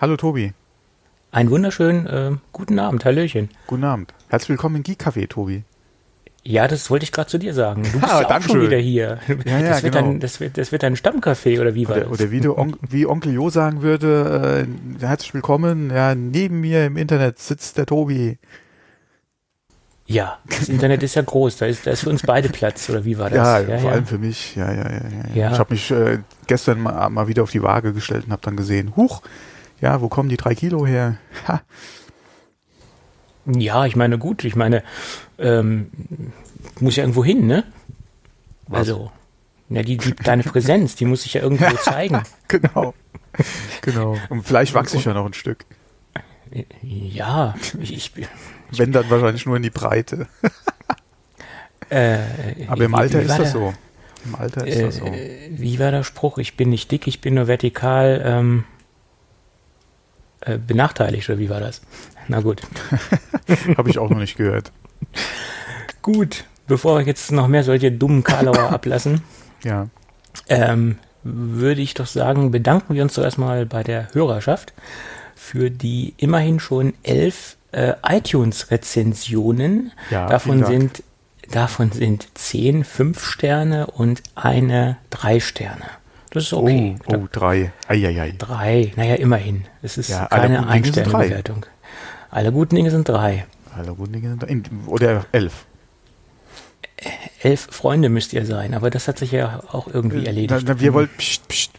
Hallo Tobi. Einen wunderschönen äh, guten Abend, Hallöchen. Guten Abend. Herzlich willkommen in Geek Café, Tobi. Ja, das wollte ich gerade zu dir sagen. Du bist Ah, ja auch schon schön. wieder hier. Ja, ja, das, wird genau. dein, das, wird, das wird dein Stammcafé, oder wie war Oder, das? oder wie, du On wie Onkel Jo sagen würde, äh, herzlich willkommen. Ja, neben mir im Internet sitzt der Tobi. Ja, das Internet ist ja groß, da ist, da ist für uns beide Platz, oder wie war Ja, das? vor allem für mich. Ja, ja, ja. ja. Ja. Ich habe mich äh, gestern mal, mal wieder auf die Waage gestellt und habe dann gesehen, huch, ja, wo kommen die drei Kilo her? Ha, Ja, ich meine, gut, ich meine, ähm, muss ja irgendwo hin, ne? Was? Also, ja, die, die, deine Präsenz, die muss sich ja irgendwo zeigen. genau. genau. Und vielleicht wachse ich ja noch ein Stück. Ja, ich, ich Wenn dann wahrscheinlich nur in die Breite. äh, Aber im wie- Alter ist das der- so. Im Alter ist das so. Äh, wie war der Spruch? Ich bin nicht dick, ich bin nur vertikal ähm, äh, benachteiligt, oder wie war das? Na gut. Habe ich auch noch nicht gehört. Gut, bevor wir jetzt noch mehr solche dummen Karlauer ablassen, Ja. ähm, würde ich doch sagen, bedanken wir uns doch erstmal bei der Hörerschaft für die immerhin schon elf äh, iTunes-Rezensionen. Ja, davon sind davon sind zehn fünf Sterne und eine drei Sterne. Das ist okay. Oh, oh, drei. Eieiei. Drei, naja, immerhin. Es ist Ja, keine guten Dinge sind drei. Einstellbewertung. Alle guten Dinge sind drei. Alle guten Dinge sind in- Oder elf. Elf Freunde müsst ihr sein, aber das hat sich ja auch irgendwie erledigt. Na, na, wir, wollten, pst, pst,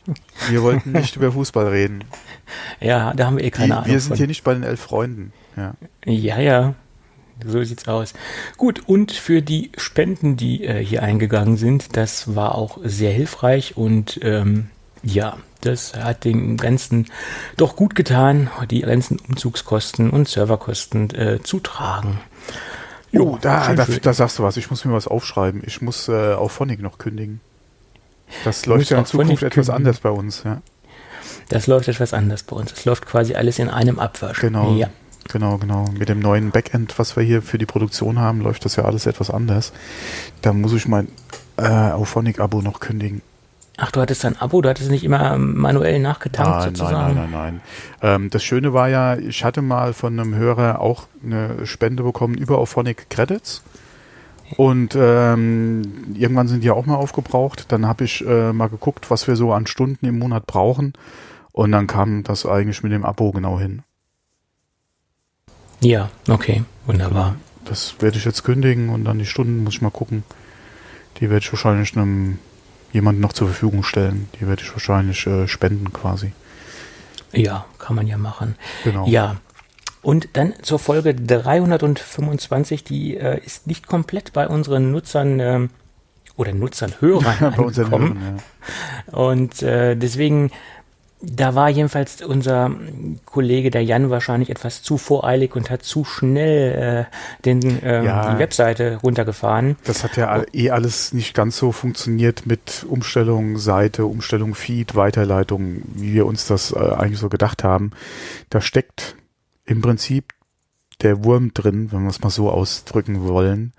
wir wollten nicht über Fußball reden. ja, da haben wir eh Die, keine Ahnung. wir sind von. hier nicht bei den elf Freunden. Ja. Ja, ja. So sieht's aus. Gut, und für die Spenden, die äh, hier eingegangen sind, das war auch sehr hilfreich und ähm, ja, das hat dem Ganzen doch gut getan, die ganzen Umzugskosten und Serverkosten äh, zu tragen. Oh, da, da, da sagst du was. Ich muss mir was aufschreiben. Ich muss äh, auf Phonic noch kündigen. Das Du läuft ja in Zukunft etwas kündigen. anders bei uns. Ja. Das läuft etwas anders bei uns. Das läuft quasi alles in einem Abwasch. Genau. Ja. Genau, genau. Mit dem neuen Backend, was wir hier für die Produktion haben, läuft das ja alles etwas anders. Da muss ich mein äh, Auphonic-Abo noch kündigen. Ach, du hattest ein Abo, du hattest nicht immer manuell nachgetankt Nein, nein, sozusagen. nein, nein, nein. Ähm, das Schöne war ja, ich hatte mal von einem Hörer auch eine Spende bekommen über Auphonic Credits. Und ähm, irgendwann sind die auch mal aufgebraucht. Dann habe ich äh, mal geguckt, was wir so an Stunden im Monat brauchen. Und dann kam das eigentlich mit dem Abo genau hin. Ja, okay, wunderbar. Das werde ich jetzt kündigen und dann die Stunden muss ich mal gucken. Die werde ich wahrscheinlich einem jemanden noch zur Verfügung stellen. Die werde ich wahrscheinlich äh, spenden quasi. Ja, kann man ja machen. Genau. Ja. Und dann zur Folge 325, die äh, ist nicht komplett bei unseren Nutzern ähm, oder Nutzern, Hörern Bei unseren angekommen. Hörern, ja. Und äh, deswegen, da war jedenfalls unser Kollege, der Jan, wahrscheinlich etwas zu voreilig und hat zu schnell äh, den, ähm, Ja. die Webseite runtergefahren. Das hat ja eh alles nicht ganz so funktioniert mit Umstellung Seite, Umstellung Feed, Weiterleitung, wie wir uns das äh, eigentlich so gedacht haben. Da steckt im Prinzip der Wurm drin, wenn wir es mal so ausdrücken wollen.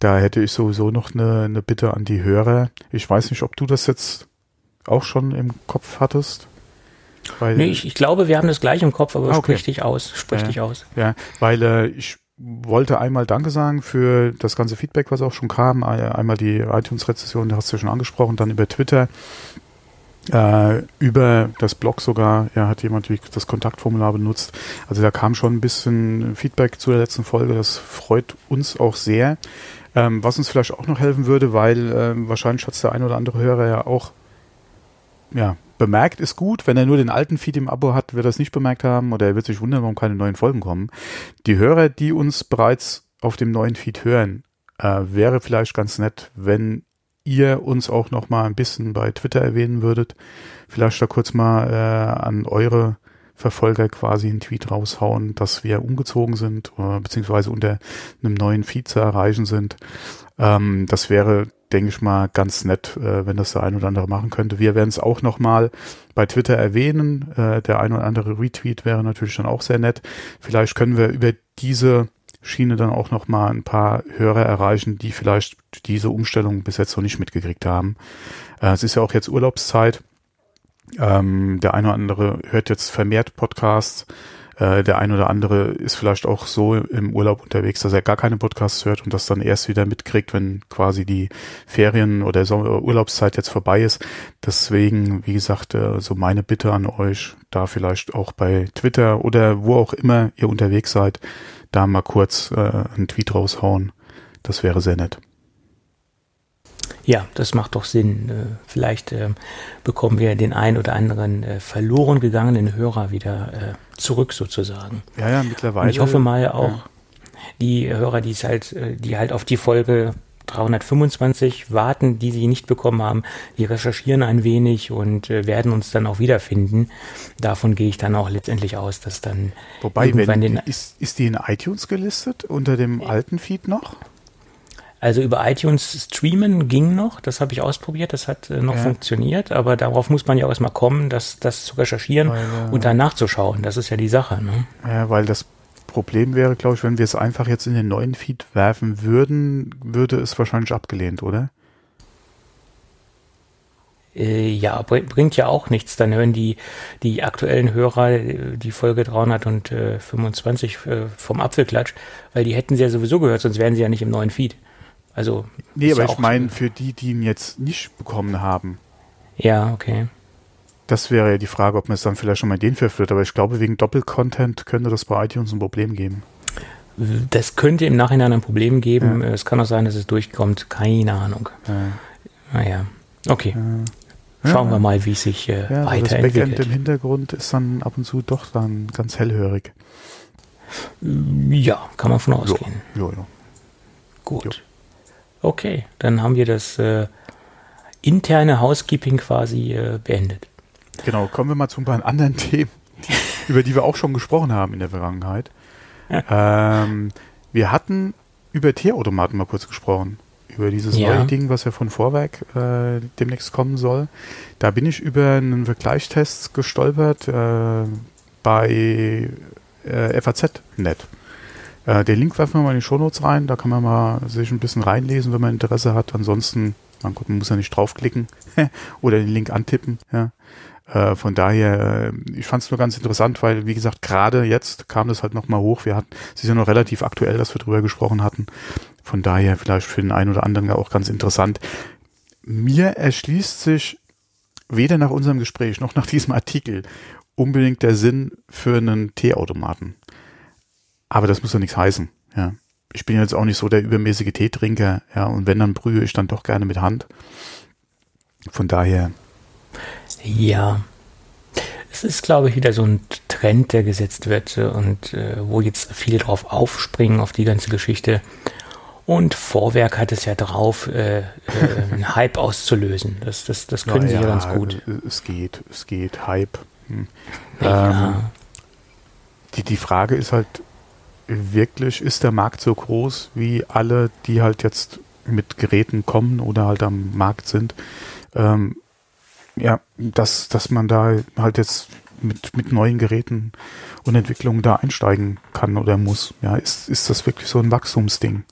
Da hätte ich sowieso noch eine, eine Bitte an die Hörer. Ich weiß nicht, ob du das jetzt auch schon im Kopf hattest. Weil, Nee, ich, ich glaube, wir haben das gleich im Kopf, aber Ah, okay. sprich dich aus, sprich Ja. dich aus. Ja, weil äh, ich wollte einmal Danke sagen für das ganze Feedback, was auch schon kam. Ein- Einmal die iTunes-Rezession, da hast du ja schon angesprochen, dann über Twitter, äh, über das Blog sogar, ja, hat jemand das Kontaktformular benutzt. Also da kam schon ein bisschen Feedback zu der letzten Folge, das freut uns auch sehr. Ähm, was uns vielleicht auch noch helfen würde, weil ähm, wahrscheinlich hat es der ein oder andere Hörer ja auch ja, bemerkt ist gut. Wenn er nur den alten Feed im Abo hat, wird er es nicht bemerkt haben oder er wird sich wundern, warum keine neuen Folgen kommen. Die Hörer, die uns bereits auf dem neuen Feed hören, äh, wäre vielleicht ganz nett, wenn ihr uns auch noch mal ein bisschen bei Twitter erwähnen würdet. Vielleicht da kurz mal äh, an eure Verfolger quasi einen Tweet raushauen, dass wir umgezogen sind oder beziehungsweise unter einem neuen Feed zu erreichen sind. Ähm, das wäre, denke ich mal, ganz nett, äh, wenn das der ein oder andere machen könnte. Wir werden es auch noch mal bei Twitter erwähnen. Äh, der ein oder andere Retweet wäre natürlich dann auch sehr nett. Vielleicht können wir über diese Schiene dann auch noch mal ein paar Hörer erreichen, die vielleicht diese Umstellung bis jetzt noch nicht mitgekriegt haben. Äh, es ist ja auch jetzt Urlaubszeit. Ähm, der eine oder andere hört jetzt vermehrt Podcasts. Äh, der ein oder andere ist vielleicht auch so im Urlaub unterwegs, dass er gar keine Podcasts hört und das dann erst wieder mitkriegt, wenn quasi die Ferien oder Sommer Urlaubszeit jetzt vorbei ist. Deswegen, wie gesagt, äh, so meine Bitte an euch, da vielleicht auch bei Twitter oder wo auch immer ihr unterwegs seid, da mal kurz äh, einen Tweet raushauen. Das wäre sehr nett. Ja, das macht doch Sinn. Äh, vielleicht äh, bekommen wir den ein oder anderen äh, verloren gegangenen Hörer wieder äh, zurück sozusagen. Ja, ja, mittlerweile. Und ich hoffe mal auch ja. die Hörer, die es halt, die halt auf die Folge 325 warten, die sie nicht bekommen haben, die recherchieren ein wenig und äh, werden uns dann auch wiederfinden. Davon gehe ich dann auch letztendlich aus, dass dann Wobei, wenn, ist, ist die in iTunes gelistet unter dem alten Feed noch? Also über iTunes streamen ging noch, das habe ich ausprobiert, das hat äh, noch ja. funktioniert, aber darauf muss man ja auch erstmal kommen, das, das zu recherchieren weil, äh, und dann nachzuschauen. Das ist ja die Sache. Ne? Ja, weil das Problem wäre, glaube ich, wenn wir es einfach jetzt in den neuen Feed werfen würden, würde es wahrscheinlich abgelehnt, oder? Äh, ja, bringt ja auch nichts. Dann hören die, die aktuellen Hörer äh, die Folge 325 äh, vom Apfelklatsch, weil die hätten sie ja sowieso gehört, sonst wären sie ja nicht im neuen Feed. Also. Nee, aber ja ich meine für die, die ihn jetzt nicht bekommen haben. Ja, okay. Das wäre ja die Frage, ob man es dann vielleicht schon mal den verführt. Aber ich glaube, wegen Doppelcontent könnte das bei iTunes ein Problem geben. Das könnte im Nachhinein ein Problem geben. Ja. Es kann auch sein, dass es durchkommt. Keine Ahnung. Ja. Naja, okay. Ja. Schauen wir mal, wie es sich äh, ja, weiterentwickelt. Das Backend im Hintergrund ist dann ab und zu doch dann ganz hellhörig. Ja, kann man von ausgehen. Jo, jo, jo. Gut. Jo. Okay, dann haben wir das äh, interne Housekeeping quasi äh, beendet. Genau, kommen wir mal zu ein paar anderen Themen, die, über die wir auch schon gesprochen haben in der Vergangenheit. Ja. Ähm, wir hatten über Teeautomaten mal kurz gesprochen. Über dieses ja. neue Ding, was ja von Vorwerk äh, demnächst kommen soll. Da bin ich über einen Vergleichstest gestolpert äh, bei äh, FAZ.net. Äh, den Link werfen wir mal in die Shownotes rein, da kann man mal sich ein bisschen reinlesen, wenn man Interesse hat. Ansonsten, man, gut, man muss ja nicht draufklicken oder den Link antippen. Ja. Äh, von daher, äh, ich fand es nur ganz interessant, weil, wie gesagt, gerade jetzt kam das halt nochmal hoch. Wir hatten, es ist ja noch relativ aktuell, dass wir drüber gesprochen hatten. Von daher vielleicht für den einen oder anderen auch ganz interessant. Mir erschließt sich weder nach unserem Gespräch noch nach diesem Artikel unbedingt der Sinn für einen Teeautomaten. Aber das muss ja nichts heißen, ja. Ich bin jetzt auch nicht so der übermäßige Teetrinker, ja, und wenn, dann brühe ich dann doch gerne mit Hand. Von daher. Ja. Es ist, glaube ich, wieder so ein Trend, der gesetzt wird und äh, wo jetzt viele drauf aufspringen, auf die ganze Geschichte. Und Vorwerk hat es ja drauf, äh, äh, einen Hype auszulösen. Das, das, das können Na, sie ja ganz gut. Es geht, es geht, Hype. Hm. Ja. Ähm, die, die Frage ist halt, wirklich, ist der Markt so groß, wie alle, die halt jetzt mit Geräten kommen oder halt am Markt sind. Ähm, ja, dass, dass man da halt jetzt mit, mit neuen Geräten und Entwicklungen da einsteigen kann oder muss. Ja, ist, ist das wirklich so ein Wachstumsding?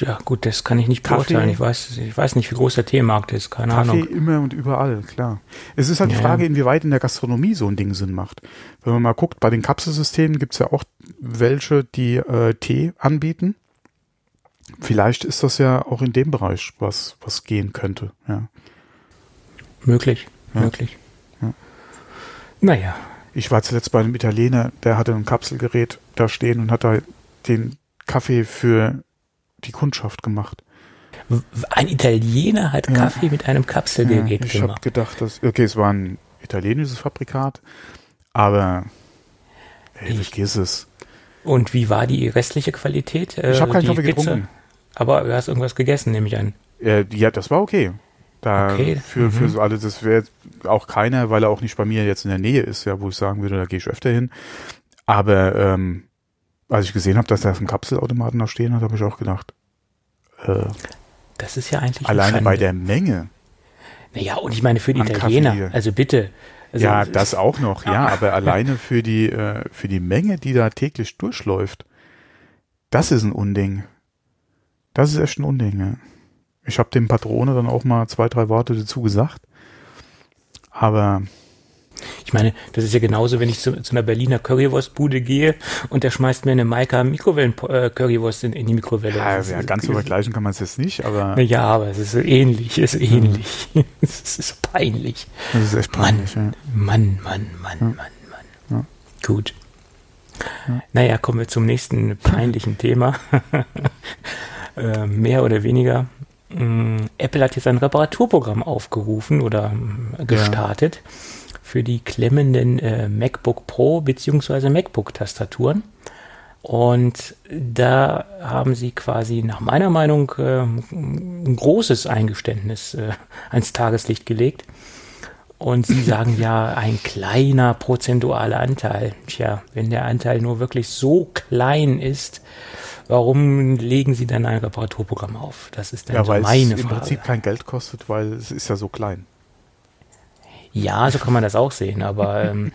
Ja, gut, das kann ich nicht beurteilen. Ich weiß, ich weiß nicht, wie groß der Teemarkt ist, keine Kaffee Ahnung. Kaffee immer und überall, klar. Es ist halt die Frage, inwieweit in der Gastronomie so ein Ding Sinn macht. Wenn man mal guckt, bei den Kapselsystemen gibt es ja auch welche, die äh, Tee anbieten. Vielleicht ist das ja auch in dem Bereich was, was gehen könnte, ja. Möglich, ja. möglich. Ja. Naja. Ich war zuletzt bei einem Italiener, der hatte ein Kapselgerät da stehen und hat da den Kaffee für die Kundschaft gemacht. Ein Italiener hat ja. Kaffee mit einem Kapselgerät ja, ich gemacht. Ich habe gedacht, dass okay, es war ein italienisches Fabrikat, aber ey, ich vergiss es. Und wie war die restliche Qualität? Ich habe keinen Kaffee Pizza? getrunken. Aber du hast irgendwas gegessen, nehme ich an. Äh, ja, das war okay. Da okay. für, mhm. für so alle, das wäre auch keiner, weil er auch nicht bei mir jetzt in der Nähe ist, ja, wo ich sagen würde, da gehe ich öfter hin. Aber ähm, als ich gesehen habe, dass da ein Kapselautomaten da stehen hat, habe ich auch gedacht, äh, das ist ja eigentlich alleine bei der Menge. Naja, und ich meine für die Italiener, Kaffee. also bitte. Also ja, das auch noch, ja, aber alleine für die, äh, für die Menge, die da täglich durchläuft, das ist ein Unding. Das ist echt ein Unding, ja. Ich habe dem Patrone dann auch mal zwei, drei Worte dazu gesagt. Aber ich meine, das ist ja genauso, wenn ich zu, zu einer Berliner Currywurstbude gehe und der schmeißt mir eine Maika Mikrowellen äh, Currywurst in, in, die Mikrowelle. Ja, ja ganz so vergleichen kann man es jetzt nicht, aber. Ja, aber es ist ähnlich, es ist ähnlich. es ist peinlich. Das ist echt peinlich, Mann, ja. Mann, Mann, Mann, ja. Mann, Mann. Ja. Gut. Ja. Naja, kommen wir zum nächsten peinlichen Thema. äh, mehr oder weniger. Mm, Apple hat jetzt ein Reparaturprogramm aufgerufen oder äh, gestartet für die klemmenden äh, MacBook Pro bzw. MacBook-Tastaturen. Und da haben sie quasi nach meiner Meinung äh, ein großes Eingeständnis äh, ans Tageslicht gelegt. Und sie sagen ja, ein kleiner prozentualer Anteil. Tja, wenn der Anteil nur wirklich so klein ist, warum legen sie dann ein Reparaturprogramm auf? Das ist dann ja, so weil meine es Frage. im Prinzip kein Geld kostet, weil es ist ja so klein. Ja, so kann man das auch sehen, aber ähm,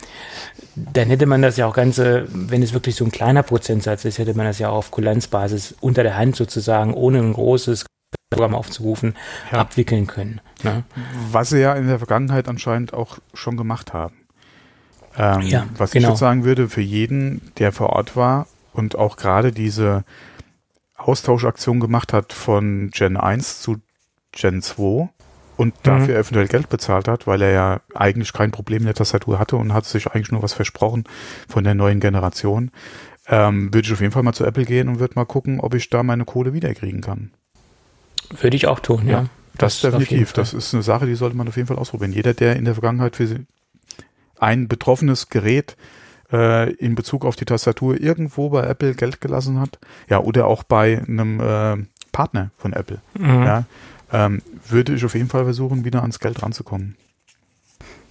dann hätte man das ja auch ganze, wenn es wirklich so ein kleiner Prozentsatz ist, hätte man das ja auch auf Kulanzbasis unter der Hand sozusagen, ohne ein großes Programm aufzurufen, ja. abwickeln können. Ne? Was sie ja in der Vergangenheit anscheinend auch schon gemacht haben. Ähm, ja, was genau. ich jetzt sagen würde, für jeden, der vor Ort war und auch gerade diese Austauschaktion gemacht hat von Gen 1 zu Gen 2, und dafür mhm. eventuell Geld bezahlt hat, weil er ja eigentlich kein Problem in der Tastatur hatte und hat sich eigentlich nur was versprochen von der neuen Generation, ähm, würde ich auf jeden Fall mal zu Apple gehen und würde mal gucken, ob ich da meine Kohle wiederkriegen kann. Würde ich auch tun, ja. ja das, das definitiv. Das ist eine Sache, die sollte man auf jeden Fall ausprobieren. Jeder, der in der Vergangenheit für ein betroffenes Gerät äh, in Bezug auf die Tastatur irgendwo bei Apple Geld gelassen hat, ja, oder auch bei einem äh, Partner von Apple, mhm. ja, ähm, würde ich auf jeden Fall versuchen, wieder ans Geld ranzukommen.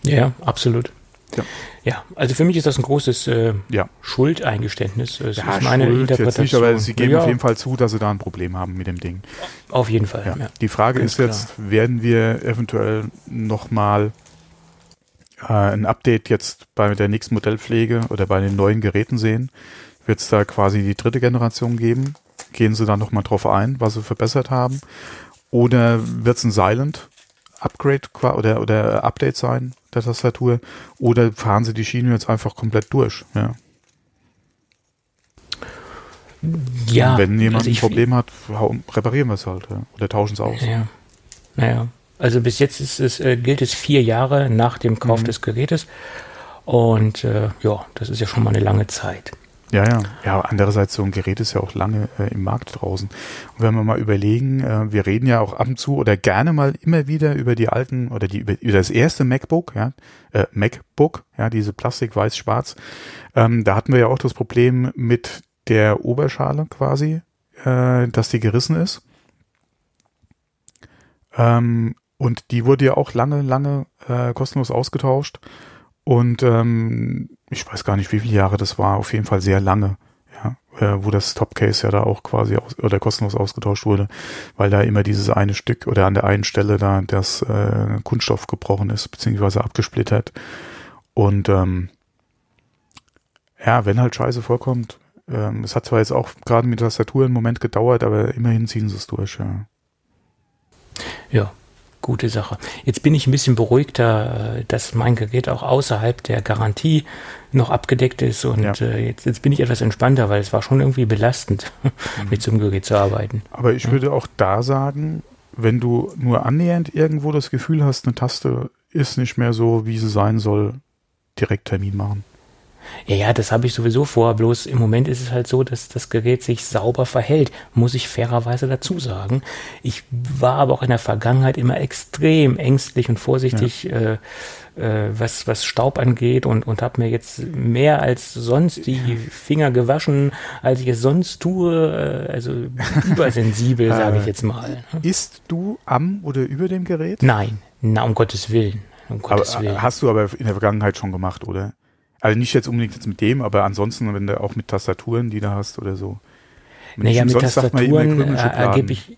Ja, absolut. Ja. ja, also für mich ist das ein großes äh, ja. Schuldeingeständnis. Das ja, ist meine Schuld Interpretation. Nicht, aber sie geben ja. auf jeden Fall zu, dass sie da ein Problem haben mit dem Ding. Auf jeden Fall. Ja. Die Frage Ganz ist jetzt, klar. werden wir eventuell nochmal äh, ein Update jetzt bei der nächsten Modellpflege oder bei den neuen Geräten sehen? Wird es da quasi die dritte Generation geben? Gehen sie da nochmal drauf ein, was sie verbessert haben? Oder wird es ein Silent Upgrade oder, oder Update sein der Tastatur? Oder fahren sie die Schiene jetzt einfach komplett durch? Ja. Ja. Wenn jemand also ein Problem hat, reparieren wir es halt ja. oder tauschen es aus. Ja. Naja. Also bis jetzt ist es, äh, gilt es vier Jahre nach dem Kauf mhm. des Gerätes. Und äh, ja, das ist ja schon mal eine lange Zeit. Ja, ja. Ja, andererseits, so ein Gerät ist ja auch lange äh, im Markt draußen. Und wenn wir mal überlegen, äh, wir reden ja auch ab und zu oder gerne mal immer wieder über die alten oder die über, über das erste MacBook, ja, äh, MacBook, ja, diese Plastik weiß-schwarz. Ähm, da hatten wir ja auch das Problem mit der Oberschale quasi, äh, dass die gerissen ist. Ähm, und die wurde ja auch lange, lange äh, kostenlos ausgetauscht. Und ähm, ich weiß gar nicht, wie viele Jahre das war, auf jeden Fall sehr lange, ja, äh, wo das Topcase ja da auch quasi aus, oder kostenlos ausgetauscht wurde, weil da immer dieses eine Stück oder an der einen Stelle da das äh, Kunststoff gebrochen ist, beziehungsweise abgesplittert. Und ähm, ja, wenn halt Scheiße vorkommt, ähm, es hat zwar jetzt auch gerade mit Tastatur einen Moment gedauert, aber immerhin ziehen sie es durch, ja. Ja, gute Sache. Jetzt bin ich ein bisschen beruhigter, äh, dass mein Gerät auch außerhalb der Garantie noch abgedeckt ist und ja. äh, jetzt, jetzt bin ich etwas entspannter, weil es war schon irgendwie belastend, mhm. mit so einem Gerät zu arbeiten. Aber ich ja. würde auch da sagen, wenn du nur annähernd irgendwo das Gefühl hast, eine Taste ist nicht mehr so, wie sie sein soll, direkt Termin machen. Ja, ja, das habe ich sowieso vor. Bloß im Moment ist es halt so, dass das Gerät sich sauber verhält, muss ich fairerweise dazu sagen. Ich war aber auch in der Vergangenheit immer extrem ängstlich und vorsichtig, ja. äh, äh, was, was Staub angeht und, und habe mir jetzt mehr als sonst die Finger gewaschen, als ich es sonst tue. Äh, also übersensibel, sage ich jetzt mal. Ist du am oder über dem Gerät? Nein, na, um Gottes Willen. Um Gottes aber, Willen. Hast du aber in der Vergangenheit schon gemacht, oder? Also nicht jetzt unbedingt jetzt mit dem, aber ansonsten, wenn du auch mit Tastaturen, die du hast oder so. Naja, mit Tastaturen äh, ergebe ich,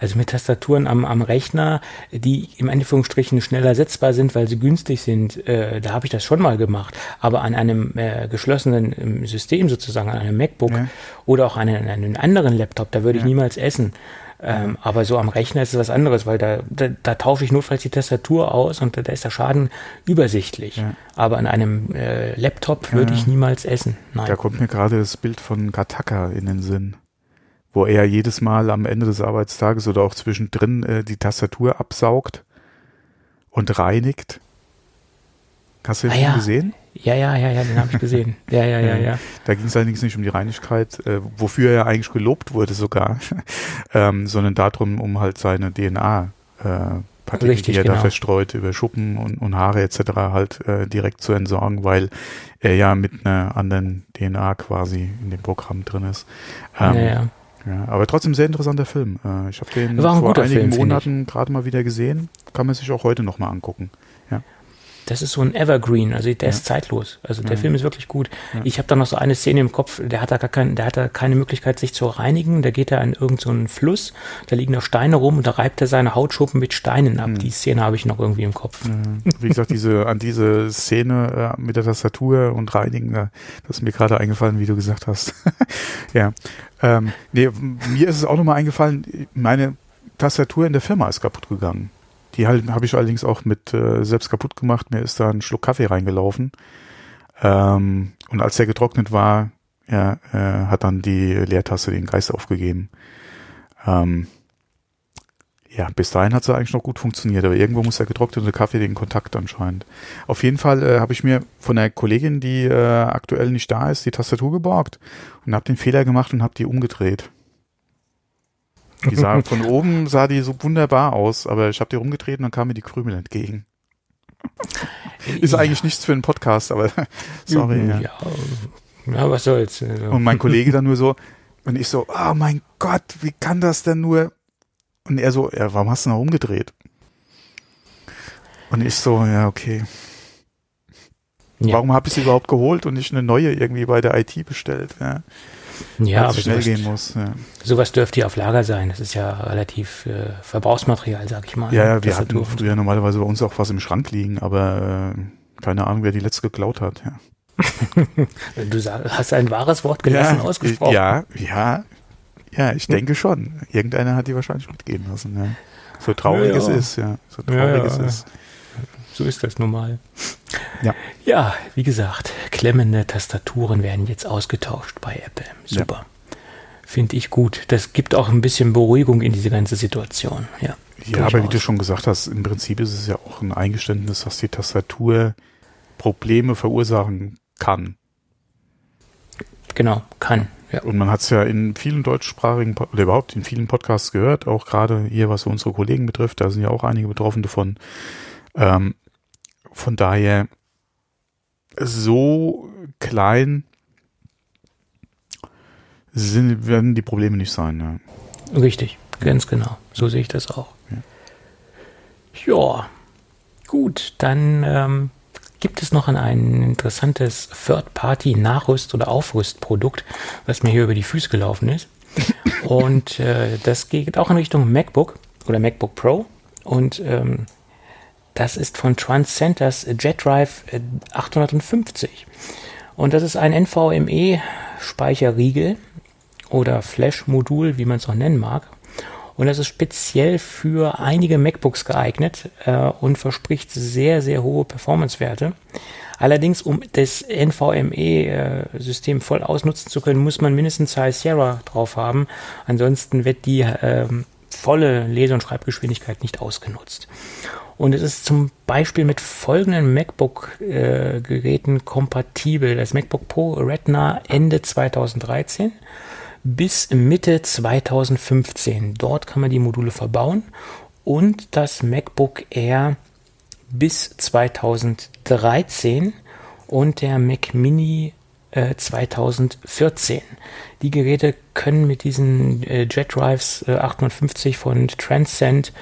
also mit Tastaturen am, am Rechner, die im Anführungsstrichen schneller setzbar sind, weil sie günstig sind, äh, da habe ich das schon mal gemacht. Aber an einem äh, geschlossenen ähm, System sozusagen, an einem MacBook ja. oder auch an einem, an einem anderen Laptop, da würde ja. ich niemals essen. Ähm, aber so am Rechner ist es was anderes, weil da, da, da tausche ich notfalls die Tastatur aus und da, da ist der Schaden übersichtlich. Ja. Aber an einem äh, Laptop würde ich niemals essen. Nein. Da kommt mir gerade das Bild von Kataka in den Sinn, wo er jedes Mal am Ende des Arbeitstages oder auch zwischendrin äh, die Tastatur absaugt und reinigt. Hast du den ah, ja. gesehen? Ja, ja, ja, ja, den habe ich gesehen. Ja, ja, ja, ja. Da ging es allerdings nicht um die Reinigkeit, äh, wofür er eigentlich gelobt wurde sogar, ähm, sondern darum, um halt seine DNA äh, Partikel, Richtig, die er genau. da verstreut über Schuppen und, und Haare etc. halt äh, direkt zu entsorgen, weil er ja mit einer anderen DNA quasi in dem Programm drin ist. Ähm, ja, ja. ja, aber trotzdem sehr interessanter Film. Äh, ich habe den vor einigen Film, Monaten gerade mal wieder gesehen. Kann man sich auch heute nochmal angucken das ist so ein Evergreen, also der ja. ist zeitlos. Also der ja. Film ist wirklich gut. Ja. Ich habe da noch so eine Szene im Kopf, der hat da gar kein, der hat da keine Möglichkeit, sich zu reinigen. Da geht er an irgendeinen so Fluss, da liegen da Steine rum und da reibt er seine Hautschuppen mit Steinen ab. Mhm. Die Szene habe ich noch irgendwie im Kopf. Wie gesagt, diese, an diese Szene äh, mit der Tastatur und Reinigen, äh, das ist mir gerade eingefallen, wie du gesagt hast. ja. Ähm, nee, mir ist es auch nochmal eingefallen, meine Tastatur in der Firma ist kaputt gegangen. Die habe ich allerdings auch mit äh, selbst kaputt gemacht. Mir ist da ein Schluck Kaffee reingelaufen. Ähm, und als der getrocknet war, ja, äh, hat dann die Leertaste den Geist aufgegeben. Ähm, ja, bis dahin hat es eigentlich noch gut funktioniert, aber irgendwo muss der getrocknete Kaffee den Kontakt anscheinend. Auf jeden Fall äh, habe ich mir von der Kollegin, die äh, aktuell nicht da ist, die Tastatur geborgt und habe den Fehler gemacht und habe die umgedreht. Die sah, von oben sah die so wunderbar aus, aber ich habe die rumgetreten und kam mir die Krümel entgegen. Ist ja. eigentlich nichts für einen Podcast, aber sorry. Ja, ja. ja was soll's. Also. Und mein Kollege dann nur so, und ich so, oh mein Gott, wie kann das denn nur? Und er so, ja, warum hast du noch umgedreht? Und ich so, ja, okay. Ja. Warum habe ich sie überhaupt geholt und nicht eine neue irgendwie bei der IT bestellt? Ja. Ja, aber schnell sowas, gehen muss. Ja. Sowas dürfte ja auf Lager sein. Das ist ja relativ äh, Verbrauchsmaterial, sag ich mal. Ja, ja wir hatten früher normalerweise bei uns auch was im Schrank liegen, aber äh, keine Ahnung, wer die letzte geklaut hat. Ja. du hast ein wahres Wort gelassen ja, ausgesprochen. Ja, ja, ja, ich denke schon. Irgendeiner hat die wahrscheinlich mitgehen lassen. Ja. So traurig es ist, ja. So traurig es ist. So ist das normal. Ja. Ja, wie gesagt, klemmende Tastaturen werden jetzt ausgetauscht bei Apple. Super. Ja. Finde ich gut. Das gibt auch ein bisschen Beruhigung in diese ganze Situation. Ja, ja aber wie du schon gesagt hast, im Prinzip ist es ja auch ein Eingeständnis, dass die Tastatur Probleme verursachen kann. Genau, kann. Ja. Und man hat es ja in vielen deutschsprachigen oder überhaupt in vielen Podcasts gehört, auch gerade hier, was unsere Kollegen betrifft, da sind ja auch einige betroffen davon. Ähm, von daher so klein sind, werden die Probleme nicht sein. Ja. Richtig, ganz genau. So sehe ich das auch. Ja, ja. gut, dann ähm, gibt es noch ein interessantes Third-Party-Nachrüst- oder Aufrüstprodukt, was mir hier über die Füße gelaufen ist. Und äh, das geht auch in Richtung MacBook oder MacBook Pro. Und ähm, das ist von Transcenders JetDrive 850. Äh, Und das ist ein NVMe-Speicherriegel oder Flash-Modul, wie man es auch nennen mag. Und das ist speziell für einige MacBooks geeignet äh, und verspricht sehr, sehr hohe Performance-Werte. Allerdings, um das NVMe-System äh, voll ausnutzen zu können, muss man mindestens High Sierra drauf haben. Ansonsten wird die äh, volle Lese- und Schreibgeschwindigkeit nicht ausgenutzt. Und es ist zum Beispiel mit folgenden MacBook-Geräten äh, kompatibel. Das MacBook Pro Retina Ende 2013 bis Mitte 2015. Dort kann man die Module verbauen. Und das MacBook Air bis 2013 und der Mac Mini äh, 2014. Die Geräte können mit diesen äh, Jet Drives äh, 850 von Transcend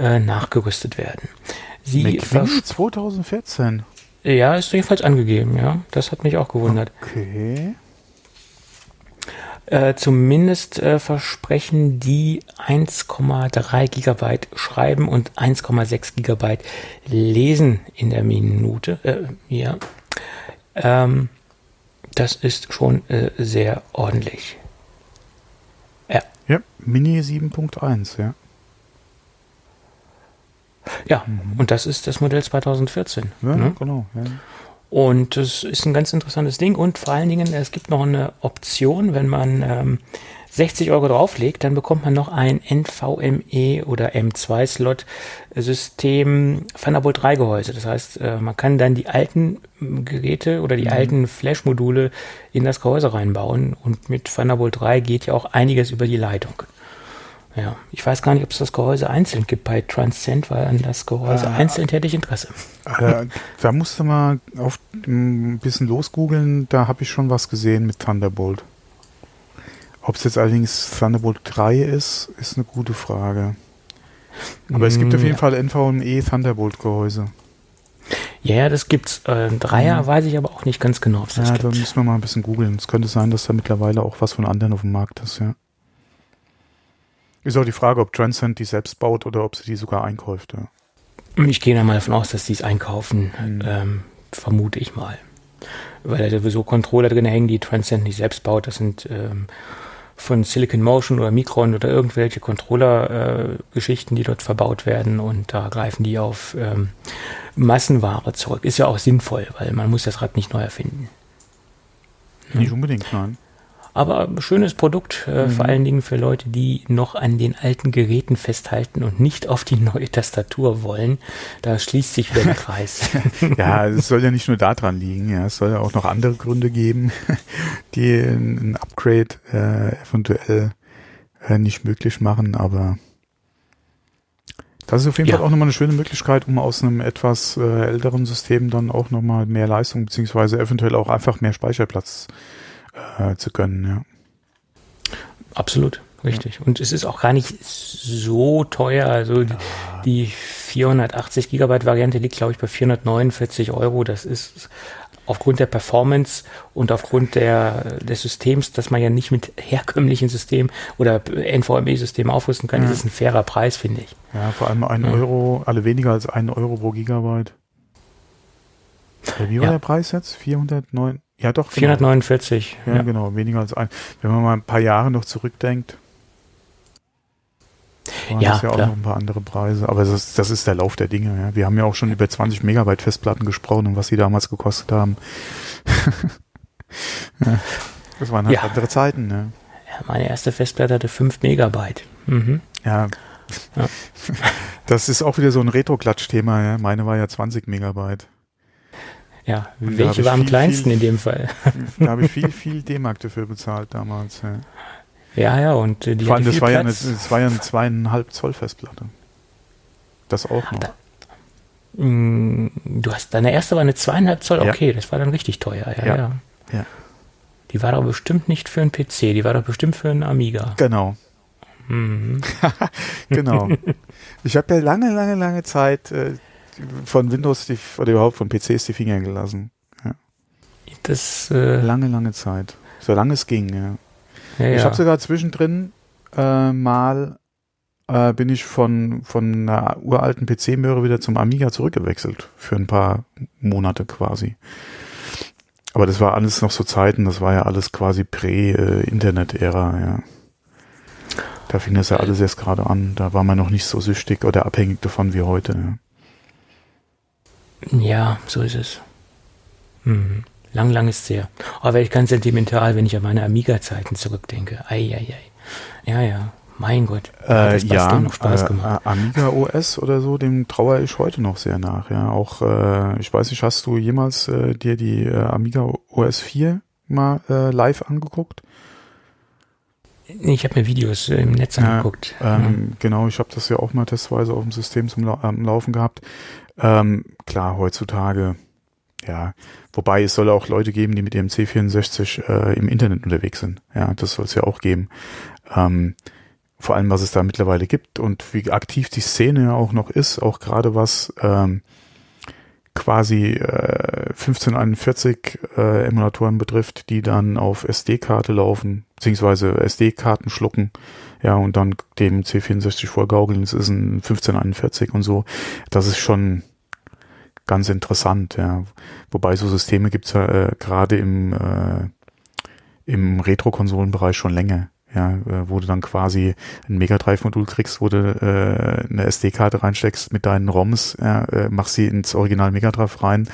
äh, nachgerüstet werden. Sie McQueen 2014. Ja, ist jedenfalls angegeben, ja. Das hat mich auch gewundert. Okay. Äh, zumindest äh, versprechen die 1,3 Gigabyte schreiben und 1,6 Gigabyte lesen in der Minute. Äh, ja. Ähm, das ist schon äh, sehr ordentlich. Ja. Ja, Mini 7.1, ja. Ja, mhm. und das ist das Modell 2014. Ja, ne? genau. Ja. Und das ist ein ganz interessantes Ding. Und vor allen Dingen, es gibt noch eine Option, wenn man ähm, 60 Euro drauflegt, dann bekommt man noch ein NVMe oder M2-Slot System Thunderbolt 3 Gehäuse. Das heißt, äh, man kann dann die alten Geräte oder die mhm. alten Flash-Module in das Gehäuse reinbauen. Und mit Thunderbolt 3 geht ja auch einiges über die Leitung. Ja, ich weiß gar nicht, ob es das Gehäuse einzeln gibt bei Transcend, weil an das Gehäuse äh, einzeln hätte ich Interesse. Äh, da musst du mal auf, ein bisschen losgoogeln, da habe ich schon was gesehen mit Thunderbolt. Ob es jetzt allerdings Thunderbolt 3 ist, ist eine gute Frage. Aber mm, es gibt auf jeden ja. Fall NVMe Thunderbolt Gehäuse. Ja, ja, das gibt's. Äh, Dreier mhm. weiß ich aber auch nicht ganz genau, ob es das ja, gibt. da müssen wir mal ein bisschen googeln. Es könnte sein, dass da mittlerweile auch was von anderen auf dem Markt ist, ja. Ist auch die Frage, ob Transcend die selbst baut oder ob sie die sogar einkauft. Ja. Ich gehe da mal davon aus, dass die es einkaufen, mhm. ähm, vermute ich mal. Weil da sowieso Controller drin hängen, die Transcend nicht selbst baut. Das sind ähm, von Silicon Motion oder Micron oder irgendwelche Controller-Geschichten, äh, die dort verbaut werden und da greifen die auf ähm, Massenware zurück. Ist ja auch sinnvoll, weil man muss das Rad nicht neu erfinden. Nicht unbedingt, nein. Aber schönes Produkt, äh, mhm. vor allen Dingen für Leute, die noch an den alten Geräten festhalten und nicht auf die neue Tastatur wollen. Da schließt sich wieder der Kreis. ja, es soll ja nicht nur daran liegen. Ja, es soll ja auch noch andere Gründe geben, die ein Upgrade äh, eventuell äh, nicht möglich machen. Aber das ist auf jeden ja. Fall auch nochmal eine schöne Möglichkeit, um aus einem etwas äh, älteren System dann auch nochmal mehr Leistung beziehungsweise eventuell auch einfach mehr Speicherplatz zu äh, zu können, ja. Absolut, richtig. Ja. Und es ist auch gar nicht so teuer. Also ja. die 480 Gigabyte Variante liegt, glaube ich, bei 449 Euro. Das ist aufgrund der Performance und aufgrund der, des Systems, dass man ja nicht mit herkömmlichen Systemen oder NVMe-Systemen aufrüsten kann, ja. ist es ein fairer Preis, finde ich. Ja, vor allem ein Euro, alle weniger als ein Euro pro Gigabyte. Wie war der Preis jetzt? 409? Ja, doch. 449. Genau. Ja, ja, genau, weniger als ein. Wenn man mal ein paar Jahre noch zurückdenkt, waren ja, das ja klar. auch noch ein paar andere Preise. Aber das ist, das ist der Lauf der Dinge. Ja. Wir haben ja auch schon über 20 Megabyte Festplatten gesprochen und was sie damals gekostet haben. ja, das waren halt ja. andere Zeiten. Ne? Ja, meine erste Festplatte hatte 5 Megabyte. Mhm. Ja. Das ist auch wieder so ein Retro-Klatsch-Thema. Meine war ja 20 Megabyte. Ja, und welche war am kleinsten viel, in dem Fall? Da habe ich viel, viel D-Mark dafür bezahlt damals. Ja, ja, ja und äh, die Vor allem, das war, ja eine, das war ja eine zweieinhalb Zoll Festplatte. Das auch noch. Da, mh, du hast, deine erste war eine zweieinhalb Zoll, okay, ja. das war dann richtig teuer, ja, ja. ja. ja. Die war doch bestimmt nicht für einen PC, die war doch bestimmt für einen Amiga. Genau. Mhm. genau. Ich habe ja lange, lange, lange Zeit äh, von Windows die, oder überhaupt von PCs die Finger gelassen. Ja. Das äh lange, lange Zeit. Solange es ging, ja. ja ich habe sogar zwischendrin äh, mal äh, bin ich von, von einer uralten PC-Möhre wieder zum Amiga zurückgewechselt. Für ein paar Monate quasi. Aber das war alles noch so Zeiten, das war ja alles quasi Prä-Internet-Ära, ja. Da fing das ja alles erst gerade an. Da war man noch nicht so süchtig oder abhängig davon wie heute. Ja. Ja, so ist es. Mhm. Lang, lang ist es her. Aber werde ich ganz sentimental, wenn ich an meine Amiga-Zeiten zurückdenke. Eieiei. Ja, ja. Mein Gott. Äh, ja, noch Spaß äh, gemacht. Amiga OS oder so, dem trauere ich heute noch sehr nach. Ja, auch, äh, ich weiß nicht, hast du jemals äh, dir die äh, Amiga OS 4 mal äh, live angeguckt? Ich habe mir Videos im Netz angeguckt. Ähm, ja. Genau, ich habe das ja auch mal testweise auf dem System zum La am Laufen gehabt. Ähm, klar, heutzutage, ja, wobei es soll auch Leute geben, die mit ihrem C64 äh, im Internet unterwegs sind. Ja, das soll es ja auch geben. Ähm, vor allem, was es da mittlerweile gibt und wie aktiv die Szene ja auch noch ist, auch gerade was ähm, quasi äh, 1541 äh, Emulatoren betrifft, die dann auf SD-Karte laufen, beziehungsweise SD-Karten schlucken, ja, und dann dem C64 vorgaukeln, es ist ein 1541 und so. Das ist schon ganz interessant, ja. Wobei so Systeme gibt's ja äh, gerade im, äh, im Retro-Konsolenbereich schon länger. ja, äh, wo du dann quasi ein Mega Drive Modul kriegst, wo du äh, eine SD-Karte reinsteckst mit deinen ROMs, ja, äh, machst sie ins Original Mega Drive rein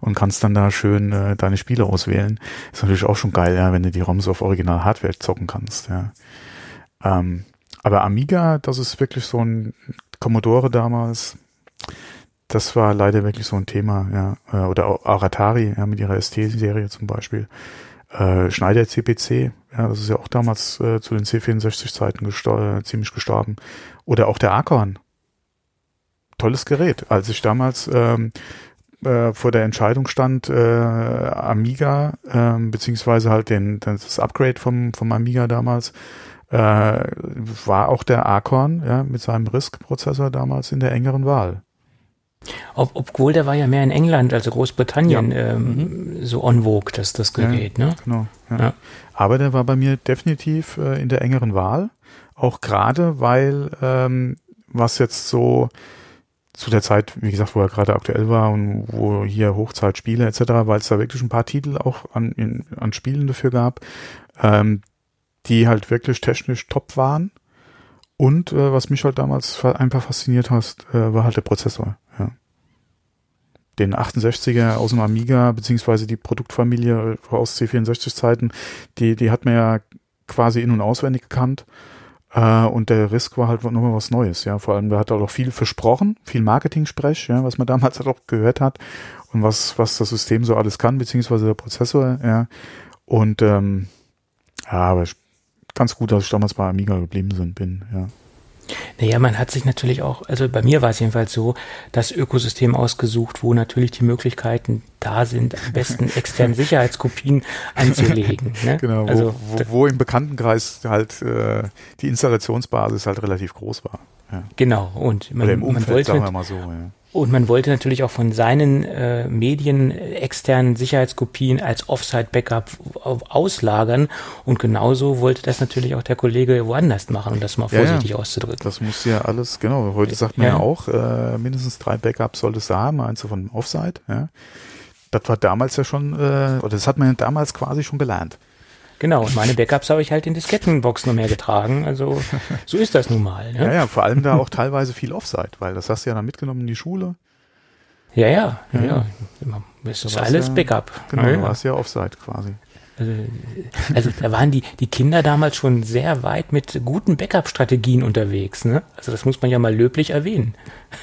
und kannst dann da schön äh, deine Spiele auswählen. Ist natürlich auch schon geil, ja, wenn du die ROMs auf Original Hardware zocken kannst, ja. Ähm, aber Amiga, das ist wirklich so ein Commodore damals, das war leider wirklich so ein Thema, ja. Äh, oder auch Atari, ja, mit ihrer ST-Serie zum Beispiel. Äh, Schneider CPC, ja, das ist ja auch damals äh, zu den C64-Zeiten gestor äh, ziemlich gestorben. Oder auch der Acorn. Tolles Gerät. Als ich damals ähm, äh, vor der Entscheidung stand, äh, Amiga, äh, beziehungsweise halt den, das Upgrade vom, vom Amiga damals, äh, war auch der Acorn ja, mit seinem RISC-Prozessor damals in der engeren Wahl. Ob, obwohl der war ja mehr in England, also Großbritannien, ja. ähm, mhm. so on vogue, das, das Gerät, ja, ne? Genau. Ja. Aber der war bei mir definitiv äh, in der engeren Wahl. Auch gerade, weil ähm, was jetzt so zu der Zeit, wie gesagt, wo er gerade aktuell war und wo hier Hochzeitspiele etc., weil es da wirklich ein paar Titel auch an, in, an Spielen dafür gab, ähm, die halt wirklich technisch top waren. Und äh, was mich halt damals einfach fasziniert hat, äh, war halt der Prozessor den 68er aus dem Amiga, beziehungsweise die Produktfamilie aus C64-Zeiten, die, die hat man ja quasi in- und auswendig gekannt. Äh, und der Risk war halt nochmal was Neues, ja. Vor allem, der hat halt auch viel versprochen, viel Marketing-Sprech, ja, was man damals halt auch gehört hat und was, was das System so alles kann, beziehungsweise der Prozessor, ja. Und ähm, ja, aber ganz gut, dass ich damals bei Amiga geblieben bin, ja. Naja, man hat sich natürlich auch, also bei mir war es jedenfalls so, das Ökosystem ausgesucht, wo natürlich die Möglichkeiten da sind, am besten externe Sicherheitskopien anzulegen. Ne? Genau, also, wo, wo, wo, im Bekanntenkreis halt äh, die Installationsbasis halt relativ groß war. Ja. Genau, und man, Oder im Umfeld, man wollte, sagen wir mal so. Ja. Und man wollte natürlich auch von seinen äh, Medien äh, externen Sicherheitskopien als Offsite-Backup auslagern. Und genauso wollte das natürlich auch der Kollege woanders machen, um das mal vorsichtig ja, auszudrücken. Das muss ja alles, genau. Heute sagt man ja, ja auch, äh, mindestens drei Backups sollte es haben, eins von Offsite. Ja. Das war damals ja schon, äh, oder das hat man ja damals quasi schon gelernt. Genau, und meine Backups habe ich halt in Diskettenbox noch mehr getragen. Also so ist das nun mal. Ne? Ja, ja, vor allem da auch teilweise viel Offside, weil das hast du ja dann mitgenommen in die Schule. Ja, ja, ja. ja. Das ist alles ja, Backup. Genau, ja, du warst ja Offside quasi. Also, also da waren die, die Kinder damals schon sehr weit mit guten Backup-Strategien unterwegs. Ne? Also das muss man ja mal löblich erwähnen.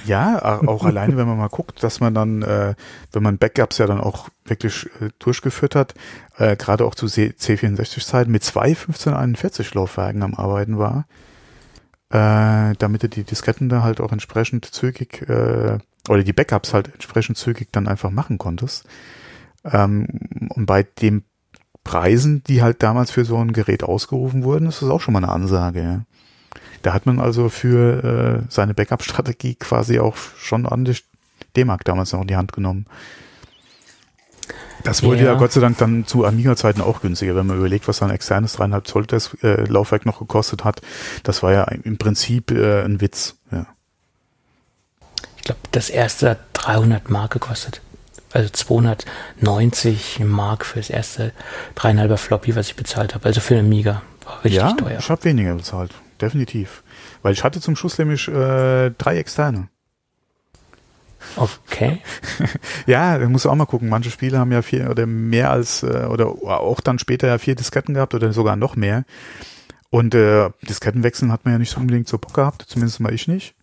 Ja, auch alleine, wenn man mal guckt, dass man dann, äh, wenn man Backups ja dann auch wirklich äh, durchgeführt hat, äh, gerade auch zu C64-Zeiten mit zwei 1541 Laufwerken am Arbeiten war, äh, damit du die Disketten da halt auch entsprechend zügig äh, oder die Backups halt entsprechend zügig dann einfach machen konntest. Ähm, und bei dem Preisen, die halt damals für so ein Gerät ausgerufen wurden, ist das auch schon mal eine Ansage. Ja. Da hat man also für äh, seine Backup-Strategie quasi auch schon ordentlich D-Mark damals noch in die Hand genommen. Das wurde ja. ja Gott sei Dank dann zu Amiga-Zeiten auch günstiger, wenn man überlegt, was ein externes dreieinhalb Zoll das, äh, Laufwerk noch gekostet hat. Das war ja im Prinzip äh, ein Witz. Ja. Ich glaube, das erste hat 300 Mark gekostet also 290 Mark für das erste dreieinhalber Floppy, was ich bezahlt habe. Also für eine Amiga. War richtig ja, teuer. Ich habe weniger bezahlt, definitiv. Weil ich hatte zum Schluss nämlich äh, drei externe. Okay. ja, da musst du auch mal gucken. Manche Spiele haben ja vier oder mehr als, äh, oder auch dann später ja vier Disketten gehabt oder sogar noch mehr. Und äh, Diskettenwechseln hat man ja nicht so unbedingt so Bock gehabt, zumindest mal ich nicht.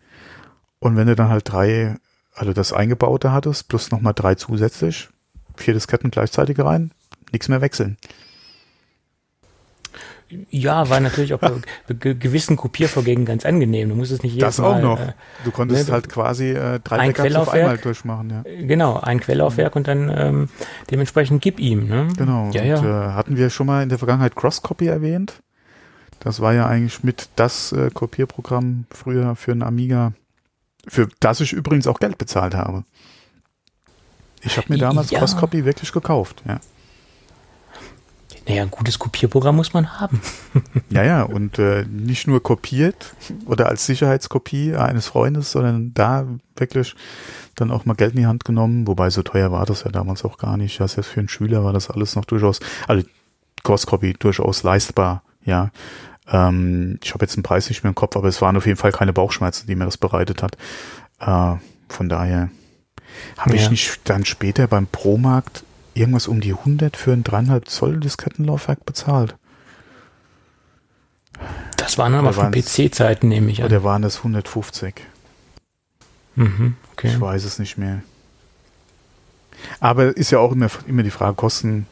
Und wenn du dann halt drei also das eingebaute hattest, plus nochmal drei zusätzlich, vier Disketten gleichzeitig rein, nichts mehr wechseln. Ja, war natürlich auch bei gewissen Kopiervorgängen ganz angenehm. Du musstest nicht jedes Das auch Mal, noch. Äh, du konntest ne, halt quasi äh, drei ein Backups auf einmal durchmachen. Ja. Genau, ein Quellaufwerk und dann ähm, dementsprechend gib ihm. Ne? Genau. Ja, und, ja. Äh, hatten wir schon mal in der Vergangenheit Cross-Copy erwähnt? Das war ja eigentlich mit das äh, Kopierprogramm früher für einen Amiga für das ich übrigens auch Geld bezahlt habe. Ich habe mir damals ja. Cross-Copy wirklich gekauft, ja. Naja, ein gutes Kopierprogramm muss man haben. ja, ja, und äh, nicht nur kopiert oder als Sicherheitskopie eines Freundes, sondern da wirklich dann auch mal Geld in die Hand genommen, wobei so teuer war das ja damals auch gar nicht. Das heißt, für einen Schüler war das alles noch durchaus, also Cross-Copy durchaus leistbar, ja. Ähm, ich habe jetzt den Preis nicht mehr im Kopf, aber es waren auf jeden Fall keine Bauchschmerzen, die mir das bereitet hat. Äh, von daher habe ja. ich nicht dann später beim Pro-Markt irgendwas um die 100 für ein 3,5 Zoll Diskettenlaufwerk bezahlt. Das waren aber schon PC-Zeiten, nehme ich an. Oder waren das 150? Mhm, okay. Ich weiß es nicht mehr. Aber ist ja auch immer, immer die Frage Kosten,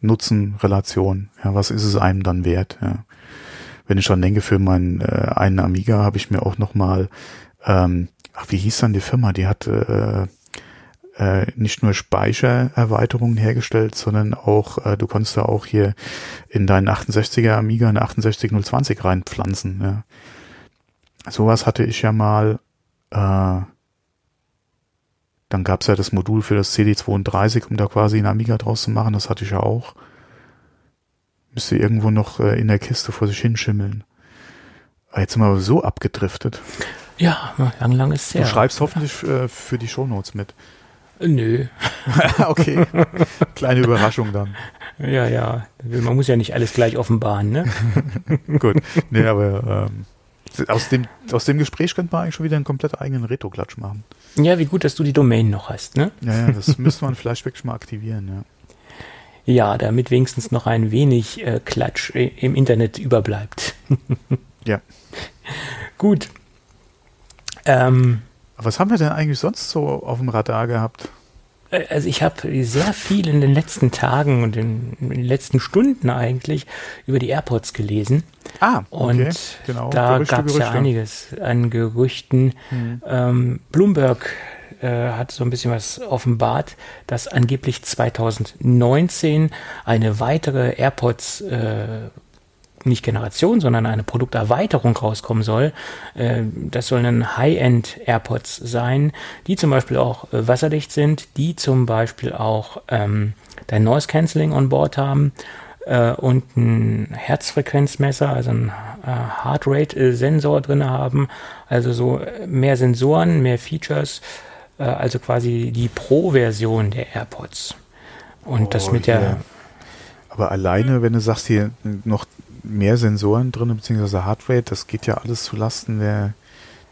Nutzen, Relation. Ja, was ist es einem dann wert? Ja. Wenn ich schon denke, für meinen äh, einen Amiga habe ich mir auch noch mal, ähm, ach, wie hieß dann die Firma? Die hatte äh, äh, nicht nur Speichererweiterungen hergestellt, sondern auch, äh, du konntest da auch hier in deinen 68er Amiga eine 68020 reinpflanzen. Ja. Sowas hatte ich ja mal äh, dann gab es ja das Modul für das CD32, um da quasi ein Amiga draus zu machen. Das hatte ich ja auch. Müsste irgendwo noch äh, in der Kiste vor sich hinschimmeln. Aber jetzt sind wir so abgedriftet. Ja, lang, lang ist es Du schreibst hoffentlich äh, für die Shownotes mit. Nö. okay. Kleine Überraschung dann. Ja, ja. Man muss ja nicht alles gleich offenbaren, ne? Gut. Nee, aber ähm, aus dem, aus dem Gespräch könnte man eigentlich schon wieder einen komplett eigenen Retro-Klatsch machen. Ja, wie gut, dass du die Domain noch hast, ne? Ja, ja das müsste man vielleicht wirklich mal aktivieren, ja. Ja, damit wenigstens noch ein wenig äh, Klatsch im Internet überbleibt. ja. Gut. Ähm, Was haben wir denn eigentlich sonst so auf dem Radar gehabt? Äh, also ich habe sehr viel in den letzten Tagen und in, in, den letzten Stunden eigentlich über die AirPods gelesen. Ah, okay. Und genau. da gab es ja einiges an Gerüchten. Mhm. Ähm, Bloomberg äh, hat so ein bisschen was offenbart, dass angeblich 2019 eine weitere AirPods äh, nicht Generation, sondern eine Produkterweiterung rauskommen soll. Äh, das sollen High-End AirPods sein, die zum Beispiel auch äh, wasserdicht sind, die zum Beispiel auch ähm, dein Noise Cancelling on Board haben äh, und ein Herzfrequenzmesser, also ein Heart Rate Sensor drin haben, also so mehr Sensoren, mehr Features, also quasi die Pro-Version der AirPods. Und oh, das mit der aber alleine, wenn du sagst, hier noch mehr Sensoren drin, beziehungsweise Hardware, das geht ja alles zulasten der,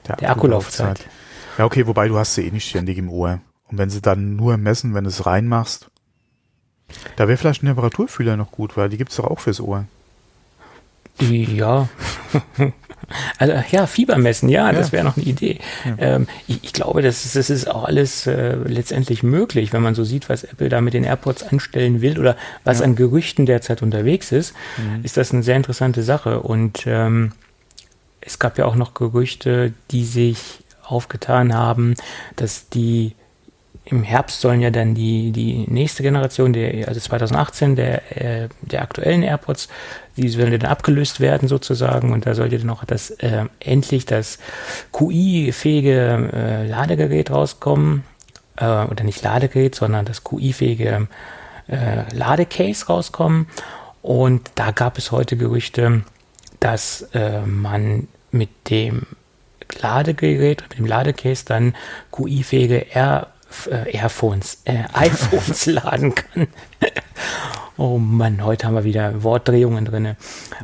der, der Akkulaufzeit. Akkulaufzeit. Ja, okay, wobei du hast sie eh nicht ständig im Ohr. Und wenn sie dann nur messen, wenn du es reinmachst, da wäre vielleicht ein Temperaturfühler noch gut, weil die gibt es doch auch fürs Ohr. Ja. Also ja, Fieber messen, ja, ja. das wäre noch eine Idee. Ja. Ähm, ich, ich, glaube, das ist, das ist auch alles äh, letztendlich möglich, wenn man so sieht, was Apple da mit den AirPods anstellen will oder was ja. an Gerüchten derzeit unterwegs ist, mhm. ist das eine sehr interessante Sache. Und ähm, es gab ja auch noch Gerüchte, die sich aufgetan haben, dass die im Herbst sollen ja dann die, die nächste Generation, der, also 2018, der, äh, der aktuellen AirPods, die sollen dann abgelöst werden sozusagen und da sollte dann noch das äh, endlich das QI-fähige äh, Ladegerät rauskommen. Äh, oder nicht Ladegerät, sondern das QI-fähige äh, Ladecase rauskommen. Und da gab es heute Gerüchte, dass äh, man mit dem Ladegerät, mit dem Ladecase dann QI-fähige Air äh, Airphones, äh, iPhones laden kann. oh Mann, heute haben wir wieder Wortdrehungen drin.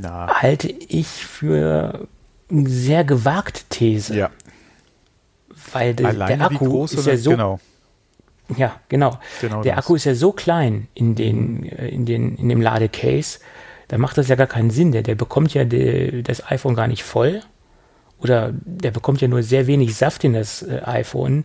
Halte ich für eine sehr gewagte These. Ja. Weil de, der Akku ist ja so. Genau. Ja, genau. genau der das. Akku ist ja so klein in, den, äh, in, den, in dem Ladecase, da macht das ja gar keinen Sinn. Der, der bekommt ja de, das iPhone gar nicht voll. Oder der bekommt ja nur sehr wenig Saft in das äh, iPhone.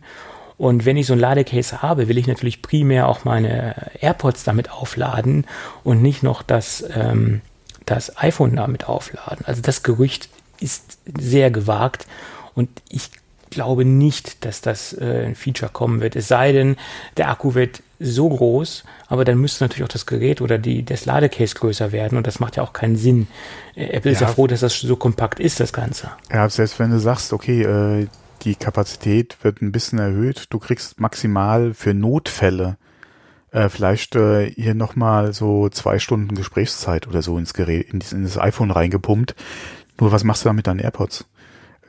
Und wenn ich so ein Ladecase habe, will ich natürlich primär auch meine AirPods damit aufladen und nicht noch das, ähm, das iPhone damit aufladen. Also das Gerücht ist sehr gewagt und ich glaube nicht, dass das äh, ein Feature kommen wird. Es sei denn, der Akku wird so groß, aber dann müsste natürlich auch das Gerät oder die, das Ladecase größer werden und das macht ja auch keinen Sinn. Äh, Apple ja. ist ja froh, dass das so kompakt ist, das Ganze. Ja, selbst wenn du sagst, okay, äh, die Kapazität wird ein bisschen erhöht. Du kriegst maximal für Notfälle äh, vielleicht äh, hier nochmal so zwei Stunden Gesprächszeit oder so ins Gerät, in, in das iPhone reingepumpt. Nur was machst du da mit deinen AirPods?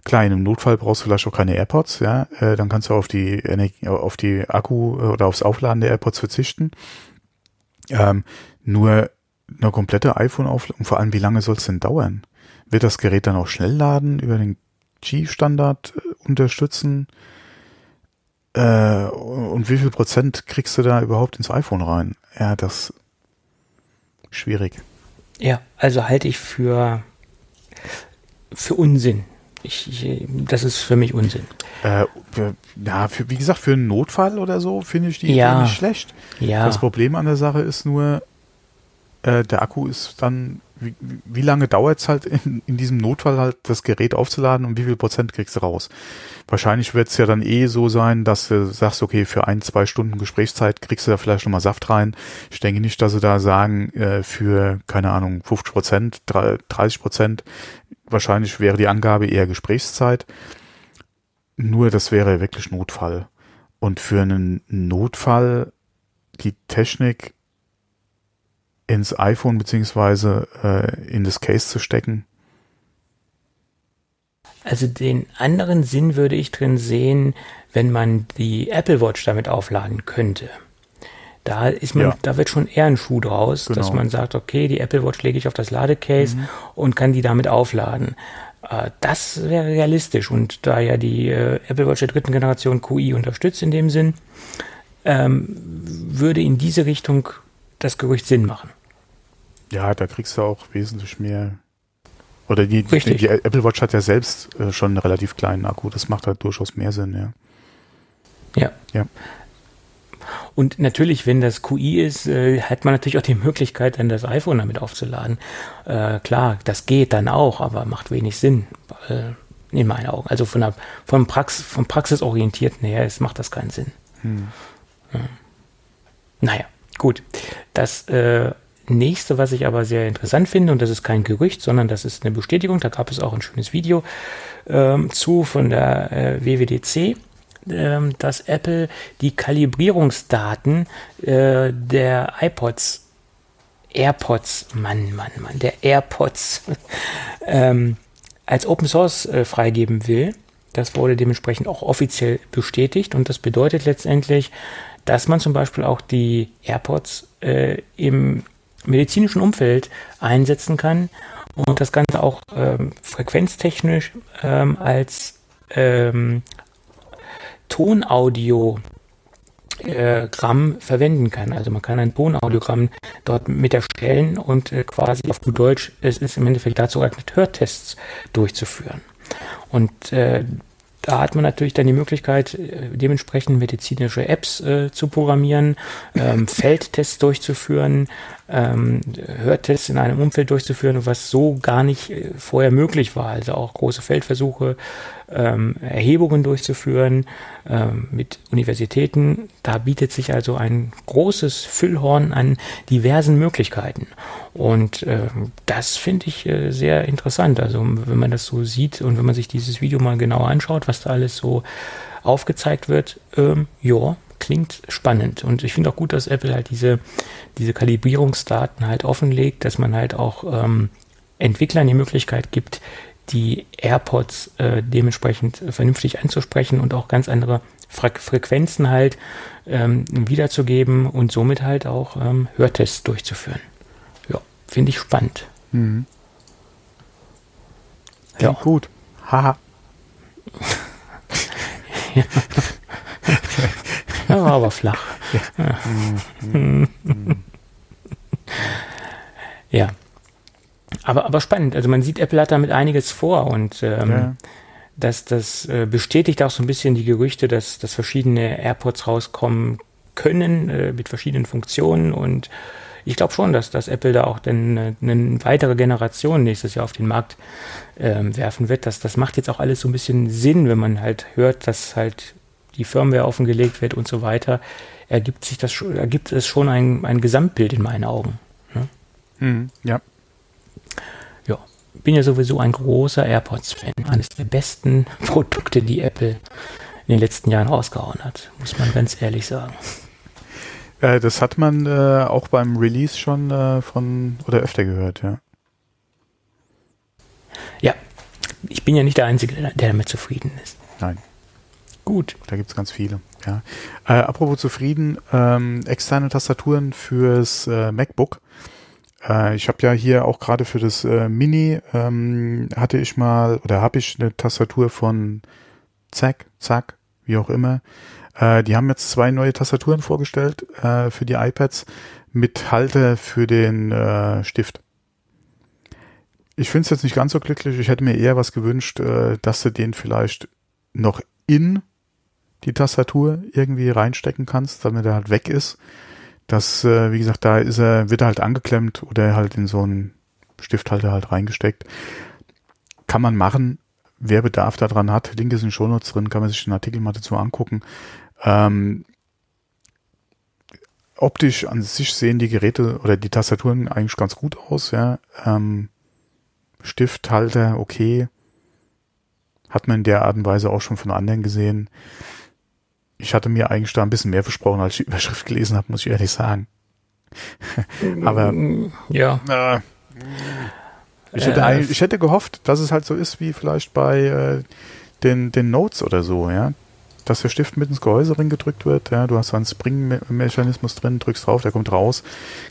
Klar, in einem Notfall brauchst du vielleicht auch keine AirPods, ja, äh, dann kannst du auf die Energie, auf die Akku äh, oder aufs Aufladen der AirPods verzichten. Ähm, nur eine komplette iPhone-Aufladung, vor allem wie lange soll es denn dauern? wird das Gerät dann auch schnell laden, über den Qi-Standard äh, unterstützen? Äh, und wie viel Prozent kriegst du da überhaupt ins iPhone rein? Ja, das schwierig. Ja, also halte ich für, für Unsinn. Ich, ich, das ist für mich Unsinn. Äh, ja, für, wie gesagt, für einen Notfall oder so finde ich die ja. Idee nicht schlecht. Ja. Das Problem an der Sache ist nur, äh, der Akku ist dann, wie, wie lange dauert es halt in, in diesem Notfall halt das Gerät aufzuladen und wie viel Prozent kriegst du raus? Wahrscheinlich wird es ja dann eh so sein, dass du sagst, okay, für ein, zwei Stunden Gesprächszeit kriegst du da vielleicht nochmal Saft rein. Ich denke nicht, dass sie da sagen, äh, für, keine Ahnung, 50 Prozent, 30 Prozent, wahrscheinlich wäre die Angabe eher Gesprächszeit. Nur das wäre wirklich Notfall. Und für einen Notfall die Technik ins iPhone beziehungsweise äh, in das Case zu stecken. Also den anderen Sinn würde ich drin sehen, wenn man die Apple Watch damit aufladen könnte. Da ist man, Ja. da wird schon eher ein Schuh draus, Genau. dass man sagt, okay, die Apple Watch lege ich auf das Ladecase und kann die damit aufladen. Äh, Das wäre realistisch und da ja die äh, Apple Watch der dritten Generation QI unterstützt in dem Sinn, ähm, würde in diese Richtung das Gerücht Sinn machen. Ja, da kriegst du auch wesentlich mehr. Oder die, die, die Apple Watch hat ja selbst äh, schon einen relativ kleinen Akku. Das macht halt durchaus mehr Sinn, ja. Ja. Ja. Und natürlich, wenn das QI ist, äh, hat man natürlich auch die Möglichkeit, dann das iPhone damit aufzuladen. Äh, klar, das geht dann auch, aber macht wenig Sinn. Äh, in meinen Augen. Also von der, vom, Prax, vom Praxisorientierten her ist, macht das keinen Sinn. Hm. Naja, gut. Das äh, nächste, was ich aber sehr interessant finde, und das ist kein Gerücht, sondern das ist eine Bestätigung, da gab es auch ein schönes Video ähm, zu von der äh, WWDC, ähm, dass Apple die Kalibrierungsdaten äh, der iPods, AirPods, Mann, Mann, Mann, der AirPods, ähm, als Open Source äh, freigeben will. Das wurde dementsprechend auch offiziell bestätigt und das bedeutet letztendlich, dass man zum Beispiel auch die AirPods äh, im medizinischen Umfeld einsetzen kann und das Ganze auch ähm, frequenztechnisch ähm, als ähm, Tonaudio äh, verwenden kann. Also man kann ein Tonaudiogramm dort mit erstellen und äh, quasi auf gut Deutsch, es ist im Endeffekt dazu geeignet, Hörtests durchzuführen. Und äh, da hat man natürlich dann die Möglichkeit, äh, dementsprechend medizinische Apps äh, zu programmieren, ähm, Feldtests durchzuführen, ähm, Hörtests in einem Umfeld durchzuführen, was so gar nicht äh, vorher möglich war. Also auch große Feldversuche, ähm, Erhebungen durchzuführen ähm, mit Universitäten. Da bietet sich also ein großes Füllhorn an diversen Möglichkeiten. Und ähm, das finde ich äh, sehr interessant. Also wenn man das so sieht und wenn man sich dieses Video mal genauer anschaut, was da alles so aufgezeigt wird, ähm, ja, klingt spannend. Und ich finde auch gut, dass Apple halt diese, diese Kalibrierungsdaten halt offenlegt, dass man halt auch ähm, Entwicklern die Möglichkeit gibt, die AirPods äh, dementsprechend vernünftig anzusprechen und auch ganz andere Fre Frequenzen halt ähm, wiederzugeben und somit halt auch ähm, Hörtests durchzuführen. Ja, finde ich spannend. Mhm. Ja. Klingt gut. Haha. Ja, war aber flach. Ja. Aber, aber spannend. Also man sieht, Apple hat damit einiges vor und ähm, Ja. das, das äh, bestätigt auch so ein bisschen die Gerüchte, dass, dass verschiedene AirPods rauskommen können äh, mit verschiedenen Funktionen und ich glaube schon, dass, dass Apple da auch dann äh, eine weitere Generation nächstes Jahr auf den Markt ähm, werfen wird. Das, das macht jetzt auch alles so ein bisschen Sinn, wenn man halt hört, dass halt die Firmware offengelegt wird und so weiter. Ergibt sich das schon, ergibt es schon ein, ein Gesamtbild in meinen Augen. Ne? Mhm. Ja. Ja, bin ja sowieso ein großer AirPods-Fan. Eines der besten Produkte, die Apple in den letzten Jahren rausgehauen hat, muss man ganz ehrlich sagen. Äh, das hat man äh, auch beim Release schon äh, von oder öfter gehört, ja. Ja, ich bin ja nicht der Einzige, der damit zufrieden ist. Nein, Gut. da gibt's ganz viele. Ja. Äh, apropos zufrieden, ähm, externe Tastaturen fürs äh, MacBook Äh, ich habe ja hier auch gerade für das äh, Mini ähm, hatte ich mal oder habe ich eine Tastatur von Zack, Zack, wie auch immer. Äh, die haben jetzt zwei neue Tastaturen vorgestellt äh, für die iPads mit Halter für den Stift. Ich finde es jetzt nicht ganz so glücklich. Ich hätte mir eher was gewünscht, dass du den vielleicht noch in die Tastatur irgendwie reinstecken kannst, damit er halt weg ist. Das, äh, wie gesagt, da ist er, wird er halt angeklemmt oder halt in so einen Stifthalter halt reingesteckt. Kann man machen. Wer Bedarf daran hat, Link ist in Shownotes drin, kann man sich den Artikel mal dazu angucken. Ähm, optisch an sich sehen die Geräte oder die Tastaturen eigentlich ganz gut aus, ja. Ähm, Stifthalter, okay. Hat man in der Art und Weise auch schon von anderen gesehen. Ich hatte mir eigentlich da ein bisschen mehr versprochen, als ich die Überschrift gelesen habe, muss ich ehrlich sagen. Aber ja. Äh, ich, hätte Äh, ich hätte gehofft, dass es halt so ist wie vielleicht bei äh, den, den Notes oder so, ja. Dass der Stift mit ins Gehäuse gedrückt wird, ja. Du hast so einen Spring-Mechanismus drin, drückst drauf, der kommt raus.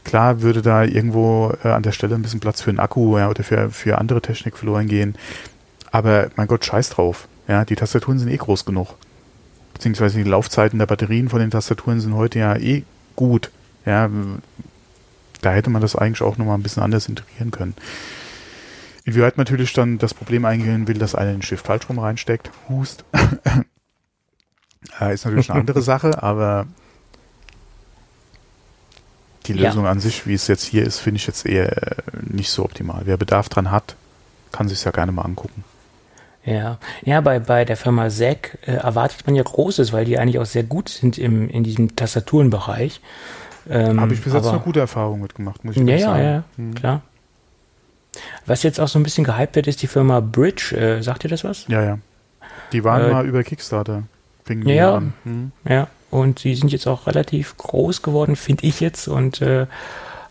Klar würde da irgendwo äh, an der Stelle ein bisschen Platz für einen Akku ja, oder für, für andere Technik verloren gehen. Aber mein Gott, scheiß drauf. Ja, die Tastaturen sind eh groß genug. Beziehungsweise die Laufzeiten der Batterien von den Tastaturen sind heute ja eh gut. Ja, da hätte man das eigentlich auch nochmal ein bisschen anders integrieren können. Inwieweit natürlich dann das Problem eingehen will, dass einer den Stift falsch rum reinsteckt, hust, äh, ist natürlich eine andere Sache, aber die Ja. Lösung an sich, wie es jetzt hier ist, finde ich jetzt eher äh, nicht so optimal. Wer Bedarf dran hat, kann sich ja gerne mal angucken. Ja, ja bei, bei der Firma Zack äh, erwartet man ja Großes, weil die eigentlich auch sehr gut sind im, in diesem Tastaturenbereich. Ähm, Habe ich bis jetzt aber- eine gute Erfahrung mitgemacht, muss ich Ja, ehrlich ja, sagen. ja, Hm. klar. Was jetzt auch so ein bisschen gehypt wird, ist die Firma Bridge. Äh, sagt ihr das was? Ja, ja. Die waren Äh, mal über Kickstarter. Fingen ja. an. Hm. Ja, und die sind jetzt auch relativ groß geworden, finde ich jetzt, und äh,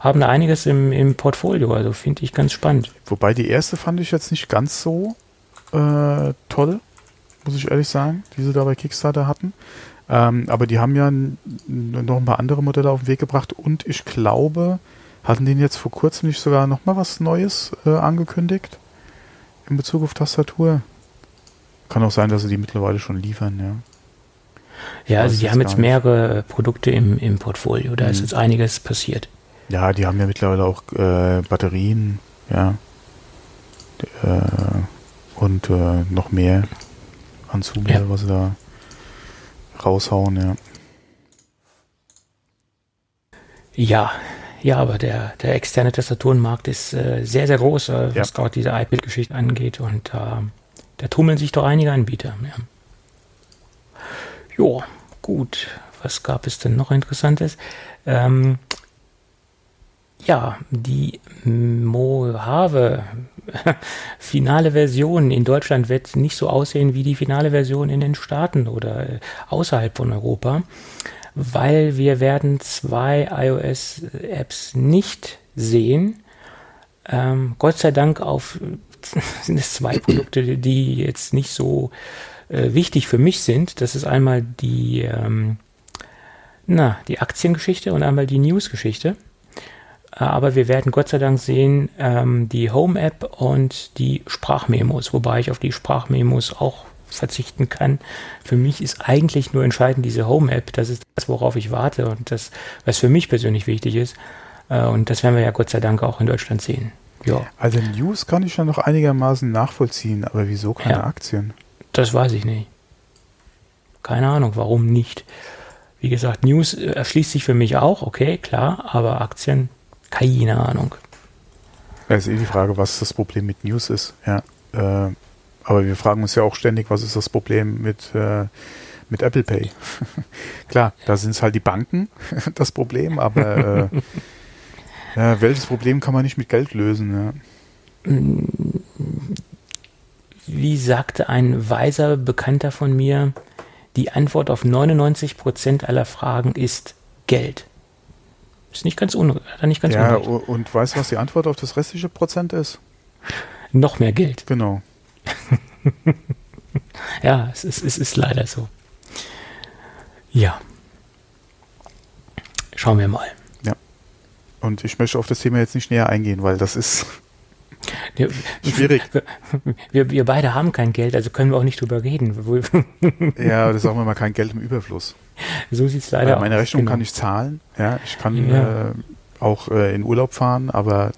haben da einiges im, im Portfolio. Also finde ich ganz spannend. Wobei die erste fand ich jetzt nicht ganz so äh, toll, muss ich ehrlich sagen, die sie da bei Kickstarter hatten. Ähm, aber die haben ja noch ein paar andere Modelle auf den Weg gebracht und ich glaube, hatten die jetzt vor kurzem nicht sogar noch mal was Neues äh, angekündigt in Bezug auf Tastatur? Kann auch sein, dass sie die mittlerweile schon liefern, ja. Ja, also die haben jetzt nicht. mehrere Produkte im, im Portfolio. Da ist Mhm. jetzt einiges passiert. Ja, die haben ja mittlerweile auch äh, Batterien, ja. Äh, und äh, noch mehr an Zubehör, Ja. was sie da raushauen, ja. Ja, ja, aber der, der externe Tastaturenmarkt ist äh, sehr, sehr groß, äh, was Ja. gerade diese iPad-Geschichte angeht. Und äh, da tummeln sich doch einige Anbieter. Ja. Jo, gut. Was gab es denn noch Interessantes? Ähm, ja, die Mojave finale Version in Deutschland wird nicht so aussehen wie die finale Version in den Staaten oder äh, außerhalb von Europa, weil wir werden zwei iOS-Apps nicht sehen. Ähm, Gott sei Dank auf sind es zwei Produkte, die jetzt nicht so äh, wichtig für mich sind. Das ist einmal die, ähm, na, die Aktiengeschichte und einmal die Newsgeschichte. Äh, Aber wir werden Gott sei Dank sehen ähm, die Home-App und die Sprachmemos, wobei ich auf die Sprachmemos auch verzichten kann. Für mich ist eigentlich nur entscheidend diese Home-App. Das ist das, worauf ich warte und das, was für mich persönlich wichtig ist. Äh, und das werden wir ja Gott sei Dank auch in Deutschland sehen. Ja, Also News kann ich ja noch einigermaßen nachvollziehen, aber wieso keine Ja. Aktien? das weiß ich nicht. Keine Ahnung, warum nicht. Wie gesagt, News äh, erschließt sich für mich auch, okay, klar, aber Aktien, keine Ahnung. Ja, ist eh die Frage, was das Problem mit News ist, ja. Äh, aber wir fragen uns ja auch ständig, was ist das Problem mit, äh, mit Apple Pay? Klar, da sind es halt die Banken das Problem, aber äh, ja, welches Problem kann man nicht mit Geld lösen? Ja? Wie sagte ein weiser Bekannter von mir, die Antwort auf 99% aller Fragen ist Geld. Ist nicht ganz er nicht ganz Ja, unrecht. und weißt du, was die Antwort auf das restliche Prozent ist? Noch mehr Geld. Genau. Ja, es ist, es ist leider so. Ja. Schauen wir mal. Ja. Und ich möchte auf das Thema jetzt nicht näher eingehen, weil das ist ja, schwierig. Wir, wir beide haben kein Geld, also können wir auch nicht drüber reden. ja, das sagen wir mal kein Geld im Überfluss. So sieht es leider aus. Meine Rechnung genau. kann ich zahlen. Ja, ich kann ja. äh, auch äh, in Urlaub fahren, aber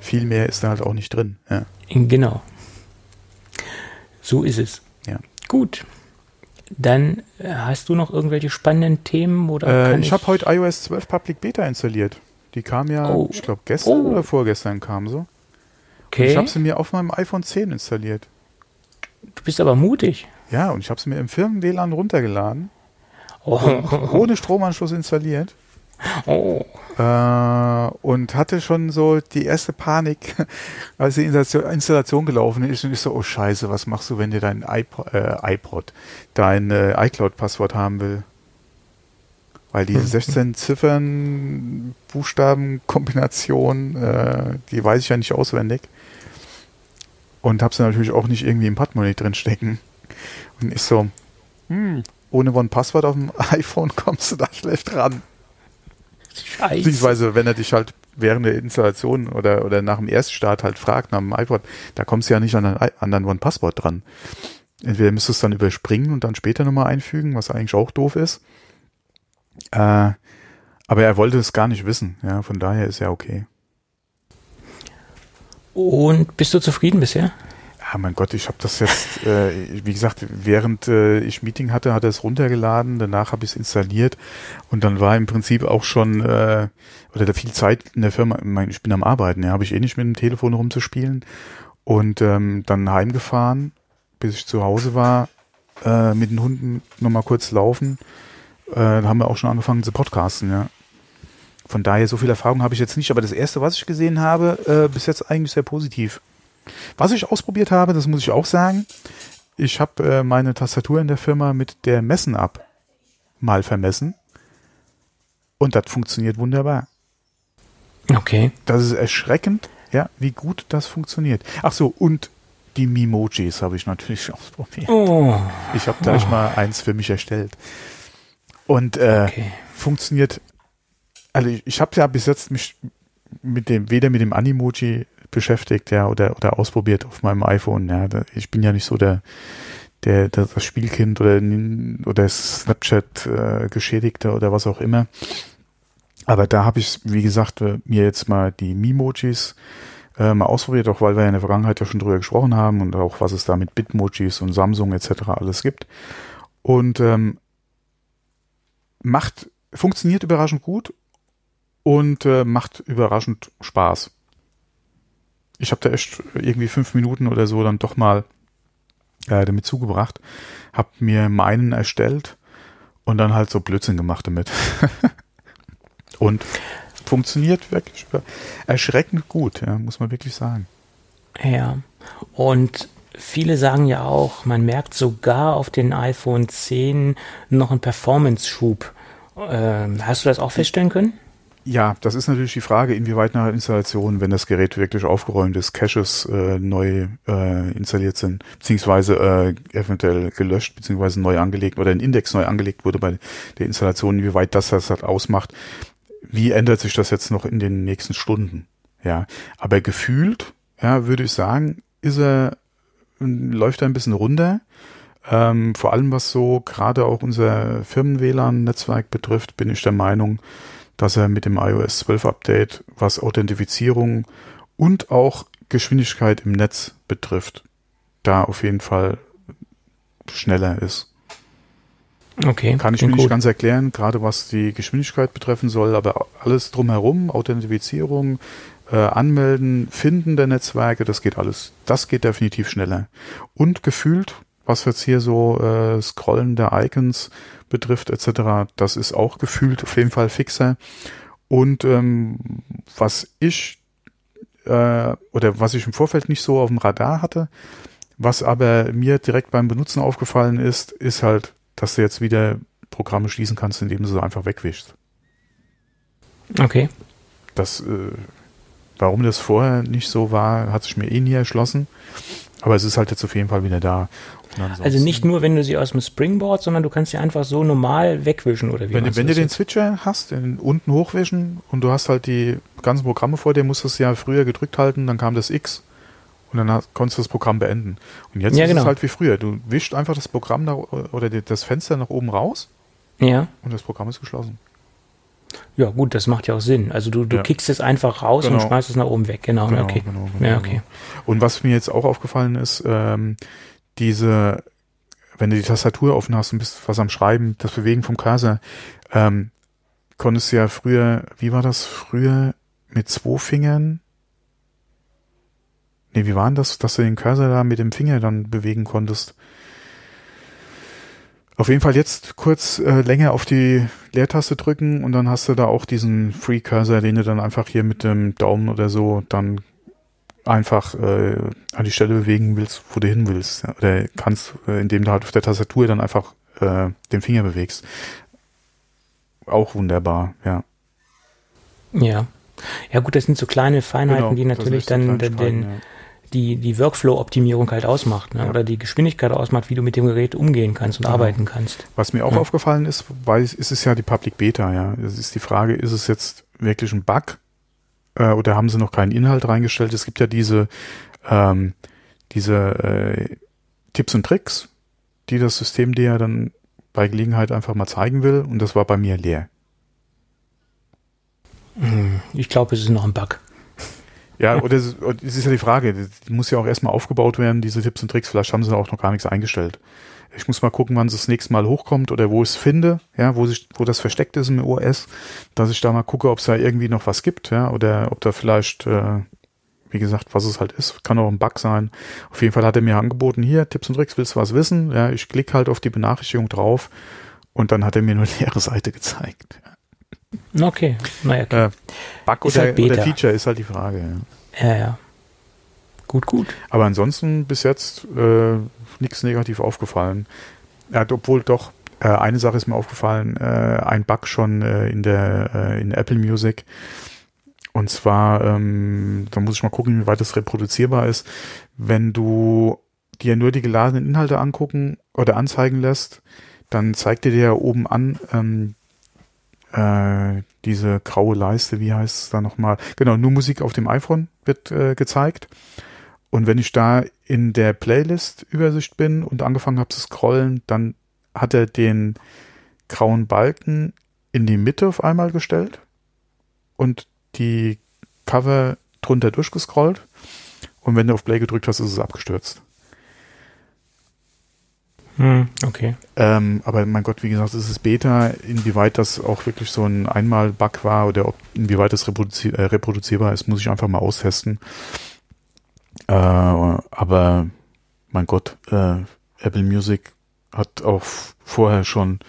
viel mehr ist da halt auch nicht drin. Ja. Genau. So ist es. Ja. Gut. Dann äh, hast du noch irgendwelche spannenden Themen oder? Äh, ich, ich habe heute iOS 12 Public Beta installiert. Die kam ja, oh. ich glaube gestern oh. oder vorgestern kam so. Okay. Und ich habe sie mir auf meinem iPhone 10 installiert. Du bist aber mutig. Ja, und ich habe sie mir im Firmen-WLAN runtergeladen. Oh. Ohne Stromanschluss installiert. Oh. Äh, und hatte schon so die erste Panik, als die Installation gelaufen ist. Und ich so, oh Scheiße, was machst du, wenn dir dein iPod, äh, iPod dein äh, iCloud-Passwort haben will? Weil die 16 Ziffern, Buchstaben-Kombination, äh, die weiß ich ja nicht auswendig. Und habe sie natürlich auch nicht irgendwie im Portemonnaie drin stecken. Und ich so, hm, ohne One-Passwort auf dem iPhone kommst du da schlecht ran. Scheiße. Beziehungsweise, wenn er dich halt während der Installation oder, oder nach dem Erststart halt fragt nach dem iPod, da kommst du ja nicht an, ein, an dein One-Passwort dran. Entweder müsstest du es dann überspringen und dann später nochmal einfügen, was eigentlich auch doof ist. Äh, aber er wollte es gar nicht wissen, ja, von daher ist er okay. Und bist du zufrieden bisher? Ja, mein Gott, ich habe das jetzt, äh, wie gesagt, während äh, ich Meeting hatte, hat er es runtergeladen, danach habe ich es installiert und dann war im Prinzip auch schon, äh, oder da viel Zeit in der Firma, ich bin am Arbeiten, ja, habe ich eh nicht mit dem Telefon rumzuspielen und ähm, dann heimgefahren, bis ich zu Hause war, äh, mit den Hunden nochmal kurz laufen, äh, haben wir auch schon angefangen zu podcasten, ja. Von daher, so viel Erfahrung habe ich jetzt nicht, aber das erste, was ich gesehen habe, äh, bis jetzt eigentlich sehr positiv. Was ich ausprobiert habe, das muss ich auch sagen, ich habe äh, meine Tastatur in der Firma mit der Messen-App mal vermessen und das funktioniert wunderbar. Okay. Das ist erschreckend, ja, wie gut das funktioniert. Ach so, und die Mimojis habe ich natürlich ausprobiert. Oh. Ich habe gleich oh. mal eins für mich erstellt. Und äh, okay. funktioniert also ich, ich habe ja bis jetzt mich mit dem, weder mit dem Animoji beschäftigt, ja, oder, oder ausprobiert auf meinem iPhone, ja. Ich bin ja nicht so der, der, der das Spielkind oder, oder Snapchat äh, oder was auch immer. Aber da habe ich, wie gesagt, äh, mir jetzt mal die Mimojis äh, mal ausprobiert, auch weil wir ja in der Vergangenheit ja schon drüber gesprochen haben und auch was es da mit Bitmojis und Samsung etc. alles gibt. Und ähm, macht, funktioniert überraschend gut und äh, macht überraschend Spaß. Ich habe da echt irgendwie fünf Minuten oder so dann doch mal äh, damit zugebracht, habe mir meinen erstellt und dann halt so Blödsinn gemacht damit. und funktioniert wirklich erschreckend gut, ja, muss man wirklich sagen. Ja, und viele sagen ja auch, man merkt sogar auf den iPhone 10 noch einen Performance-Schub. Ähm, hast du das auch feststellen können? Ja, das ist natürlich die Frage, inwieweit nach Installation, wenn das Gerät wirklich aufgeräumt ist, Caches äh, neu äh, installiert sind, beziehungsweise äh, eventuell gelöscht, beziehungsweise neu angelegt oder ein Index neu angelegt wurde bei der Installation, inwieweit das das halt ausmacht. Wie ändert sich das jetzt noch in den nächsten Stunden? Ja, aber gefühlt, ja, würde ich sagen, ist er, läuft er ein bisschen runter. Ähm, vor allem was so gerade auch unser Firmen-WLAN-Netzwerk betrifft, bin ich der Meinung, dass er mit dem iOS 12 Update, was Authentifizierung und auch Geschwindigkeit im Netz betrifft, da auf jeden Fall schneller ist. Okay. Kann ich mir nicht ganz erklären, gerade was die Geschwindigkeit betreffen soll, aber alles drumherum, Authentifizierung, äh, Anmelden, Finden der Netzwerke, das geht alles, das geht definitiv schneller. Und gefühlt, was jetzt hier so äh, Scrollen der Icons betrifft etc. Das ist auch gefühlt auf jeden Fall fixer. Und ähm, was ich äh, oder was ich im Vorfeld nicht so auf dem Radar hatte, was aber mir direkt beim Benutzen aufgefallen ist, ist halt, dass du jetzt wieder Programme schließen kannst, indem du sie einfach wegwischst. Okay. Das, äh, warum das vorher nicht so war, hat sich mir eh nie erschlossen. Aber es ist halt jetzt auf jeden Fall wieder da. Also nicht nur, wenn du sie aus dem Springboard, sondern du kannst sie einfach so normal wegwischen oder wie Wenn, wenn du den Switcher hast, den unten hochwischen und du hast halt die ganzen Programme vor dir, musst du ja früher gedrückt halten, dann kam das X und dann hast, konntest du das Programm beenden. Und jetzt Ja, ist genau. es halt wie früher. Du wischst einfach das Programm nach, oder das Fenster nach oben raus Ja. und das Programm ist geschlossen. Ja, gut, das macht ja auch Sinn. Also du, du Ja. kickst es einfach raus Genau. und schmeißt es nach oben weg. Genau, Genau, okay. genau, genau, ja, okay. Und was mir jetzt auch aufgefallen ist, ähm, diese, wenn du die Tastatur offen hast und bist was am Schreiben, das Bewegen vom Cursor, ähm, konntest du ja früher, wie war das früher, mit zwei Fingern? Nee, wie war denn das, dass du den Cursor da mit dem Finger dann bewegen konntest? Auf jeden Fall jetzt kurz äh, länger auf die Leertaste drücken und dann hast du da auch diesen Free Cursor, den du dann einfach hier mit dem Daumen oder so dann einfach äh, an die Stelle bewegen willst, wo du hin willst. Ja, oder kannst, äh, indem du halt auf der Tastatur dann einfach äh, den Finger bewegst. Auch wunderbar, ja. Ja. Ja, gut, das sind so kleine Feinheiten, die Genau, das natürlich dann kleine den, Streiten, die, die Workflow-Optimierung halt ausmacht, ne? Ja. oder die Geschwindigkeit ausmacht, wie du mit dem Gerät umgehen kannst und Genau. arbeiten kannst. Was mir auch Ja. aufgefallen ist, weil es ist es ja die Public Beta, ja. Es ist die Frage, ist es jetzt wirklich ein Bug äh, oder haben sie noch keinen Inhalt reingestellt? Es gibt ja diese ähm, diese äh, Tipps und Tricks, die das System dir ja dann bei Gelegenheit einfach mal zeigen will und das war bei mir leer. Hm, Ich glaube, es ist noch ein Bug. Ja, oder es es ist ja die Frage, die muss ja auch erstmal aufgebaut werden, diese Tipps und Tricks. Vielleicht haben sie auch noch gar nichts eingestellt. Ich muss mal gucken, wann es das nächste Mal hochkommt oder wo ich es finde, ja, wo sich, wo das versteckt ist im OS, dass ich da mal gucke, ob es da irgendwie noch was gibt, ja, oder ob da vielleicht, äh, wie gesagt, was es halt ist. Kann auch ein Bug sein. Auf jeden Fall hat er mir angeboten, hier, Tipps und Tricks, willst du was wissen? Ja, ich klicke halt auf die Benachrichtigung drauf und dann hat er mir nur eine leere Seite gezeigt. Okay, naja, okay. Äh, Bug Ist oder, halt oder Feature ist halt die Frage, ja. ja, ja. Gut, gut. Aber ansonsten bis jetzt äh, nichts negativ aufgefallen. Ja, obwohl doch, äh, eine Sache ist mir aufgefallen, äh, ein Bug schon äh, in der äh, in Apple Music. Und zwar, ähm, da muss ich mal gucken, wie weit das reproduzierbar ist. Wenn du dir nur die geladenen Inhalte angucken oder anzeigen lässt, dann zeigt dir der oben an ähm, äh, diese graue Leiste, wie heißt es da nochmal? Genau, nur Musik auf dem iPhone wird äh, gezeigt. Und wenn ich da in der Playlist-Übersicht bin und angefangen habe zu scrollen, dann hat er den grauen Balken in die Mitte auf einmal gestellt und die Cover drunter durchgescrollt. Und wenn du auf Play gedrückt hast, ist es abgestürzt. Hm, okay. Ähm, aber mein Gott, wie gesagt, es ist Beta, inwieweit das auch wirklich so ein Einmal-Bug war oder ob, inwieweit das reproduzi äh, reproduzierbar ist, muss ich einfach mal austesten. Äh, aber mein Gott, äh, Apple Music hat auch vorher schon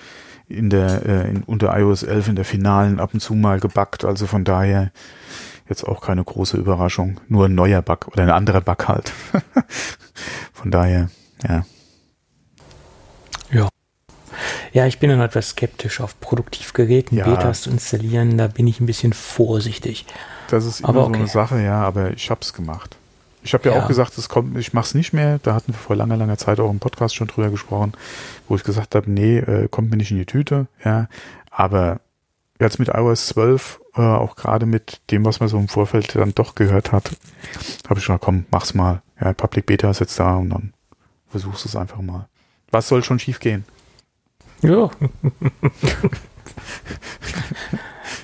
in der äh, in, unter iOS 11 in der finalen ab und zu mal gebuggt, also von daher jetzt auch keine große Überraschung, nur ein neuer Bug oder ein anderer Bug halt. von daher, ja. Ja, ich bin dann etwas skeptisch auf Produktivgeräten Ja. Betas zu installieren. Da bin ich ein bisschen vorsichtig. Das ist immer Aber so okay. eine Sache, ja, aber ich hab's gemacht. Ich habe ja, Ja. auch gesagt, es kommt, ich mach's nicht mehr. Da hatten wir vor langer, langer Zeit auch im Podcast schon drüber gesprochen, wo ich gesagt habe, nee, äh, kommt mir nicht in die Tüte, ja. Aber jetzt mit iOS 12, äh, auch gerade mit dem, was man so im Vorfeld dann doch gehört hat, habe ich schon, komm, mach's mal. Ja, Public Beta ist jetzt da und dann versuchst du es einfach mal. Was soll schon schief gehen? Ja.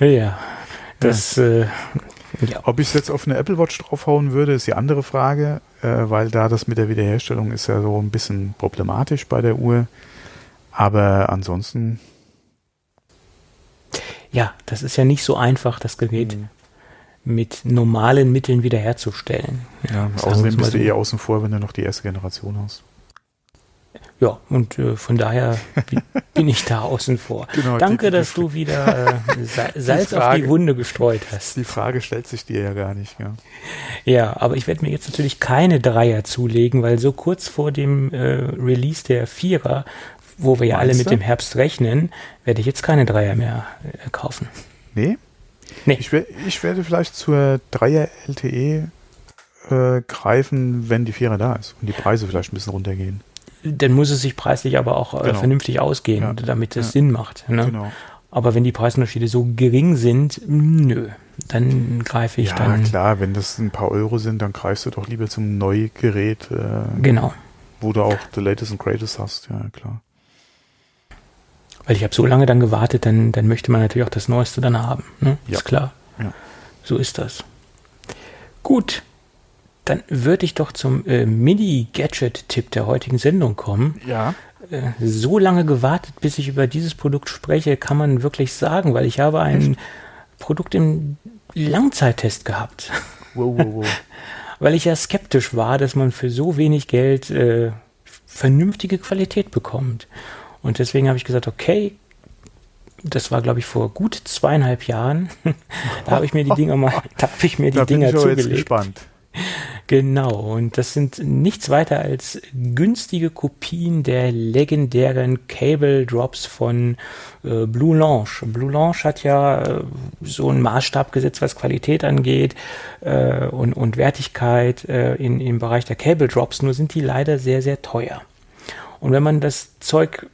ja. Das, Äh, ja. Ob ich es jetzt auf eine Apple Watch draufhauen würde, ist die andere Frage, äh, weil da das mit der Wiederherstellung ist ja so ein bisschen problematisch bei der Uhr. Aber ansonsten, ja, das ist ja nicht so einfach, das Gerät Mhm. mit normalen Mitteln wiederherzustellen. ja, außerdem bist du eh außen vor, wenn du noch die erste Generation hast. Ja, und äh, von daher bi- bin ich da außen vor. Genau, Danke, die- die- dass du wieder äh, Sa- Salz auf Frage- die Wunde gestreut hast. Die Frage stellt sich dir ja gar nicht. Ja. Ja, aber ich werde mir jetzt natürlich keine Dreier zulegen, weil so kurz vor dem äh, Release der Vierer, wo wir ja alle mit dem Herbst rechnen, werde ich jetzt keine Dreier mehr äh, kaufen. Nee? Nee. Ich, ich werde vielleicht zur 3er LTE äh, greifen, wenn die Vierer da ist und die Preise vielleicht ein bisschen runtergehen. Dann muss es sich preislich aber auch äh, genau. vernünftig ausgehen, ja. damit es ja. Sinn macht. Ne? Genau. Aber wenn die Preisunterschiede so gering sind, nö, dann greife ich ja, dann. Ja, klar, wenn das ein paar Euro sind, dann greifst du doch lieber zum Neugerät. Äh, genau. Wo du auch the latest and greatest hast, ja, klar. Weil ich habe so lange dann gewartet, dann, dann möchte man natürlich auch das Neueste dann haben. Ne? Ja. Ist klar. Ja. So ist das. Gut, dann würde ich doch zum äh, Mini-Gadget-Tipp der heutigen Sendung kommen. Ja. Äh, so lange gewartet, bis ich über dieses Produkt spreche, kann man wirklich sagen, weil ich habe ein Echt? Produkt im Langzeittest gehabt. Wow, wow, wow. weil ich ja skeptisch war, dass man für so wenig Geld äh, vernünftige Qualität bekommt. Und deswegen habe ich gesagt, okay, das war glaube ich vor gut zweieinhalb Jahren. da habe ich mir die Dinger mal, da habe ich mir die da Dinger bin ich zugelegt. Jetzt gespannt. Genau, und das sind nichts weiter als günstige Kopien der legendären Cable Drops von äh, Blue Launch. Blue Launch hat ja äh, so einen Maßstab gesetzt, was Qualität angeht äh, und, und Wertigkeit äh, in, im Bereich der Cable Drops, nur sind die leider sehr, sehr teuer. Und wenn man das Zeug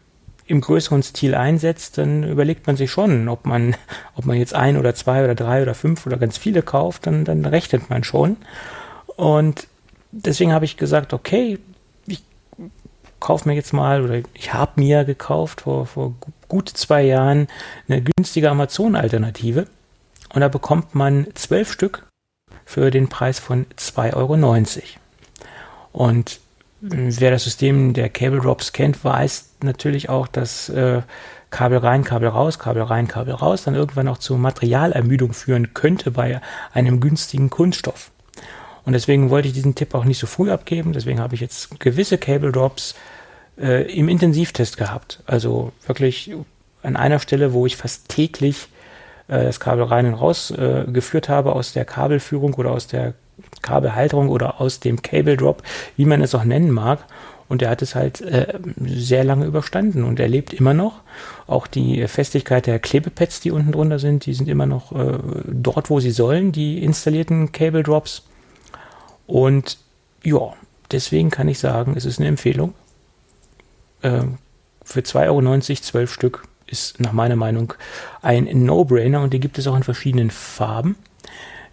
im größeren Stil einsetzt, dann überlegt man sich schon, ob man, ob man jetzt ein oder zwei oder drei oder fünf oder ganz viele kauft, dann, dann rechnet man schon. Und deswegen habe ich gesagt, okay, ich kaufe mir jetzt mal oder ich habe mir gekauft vor, vor gut zwei Jahren eine günstige Amazon-Alternative. Und da bekommt man zwölf Stück für den Preis von 2,90 Euro. Und wer das System der Cable Drops kennt, weiß natürlich auch, dass äh, Kabel rein, Kabel raus, Kabel rein, Kabel raus dann irgendwann auch zu Materialermüdung führen könnte bei einem günstigen Kunststoff. Und deswegen wollte ich diesen Tipp auch nicht so früh abgeben. Deswegen habe ich jetzt gewisse Cable Drops äh, im Intensivtest gehabt. Also wirklich an einer Stelle, wo ich fast täglich äh, das Kabel rein und raus äh, geführt habe aus der Kabelführung oder aus der Kabelhalterung oder aus dem Cable Drop, wie man es auch nennen mag. Und er hat es halt äh, sehr lange überstanden und er lebt immer noch. Auch die Festigkeit der Klebepads, die unten drunter sind, die sind immer noch äh, dort, wo sie sollen, die installierten Cable Drops. Und ja, deswegen kann ich sagen, es ist eine Empfehlung. Äh, für 2,90 Euro 12 Stück ist nach meiner Meinung ein No-Brainer und die gibt es auch in verschiedenen Farben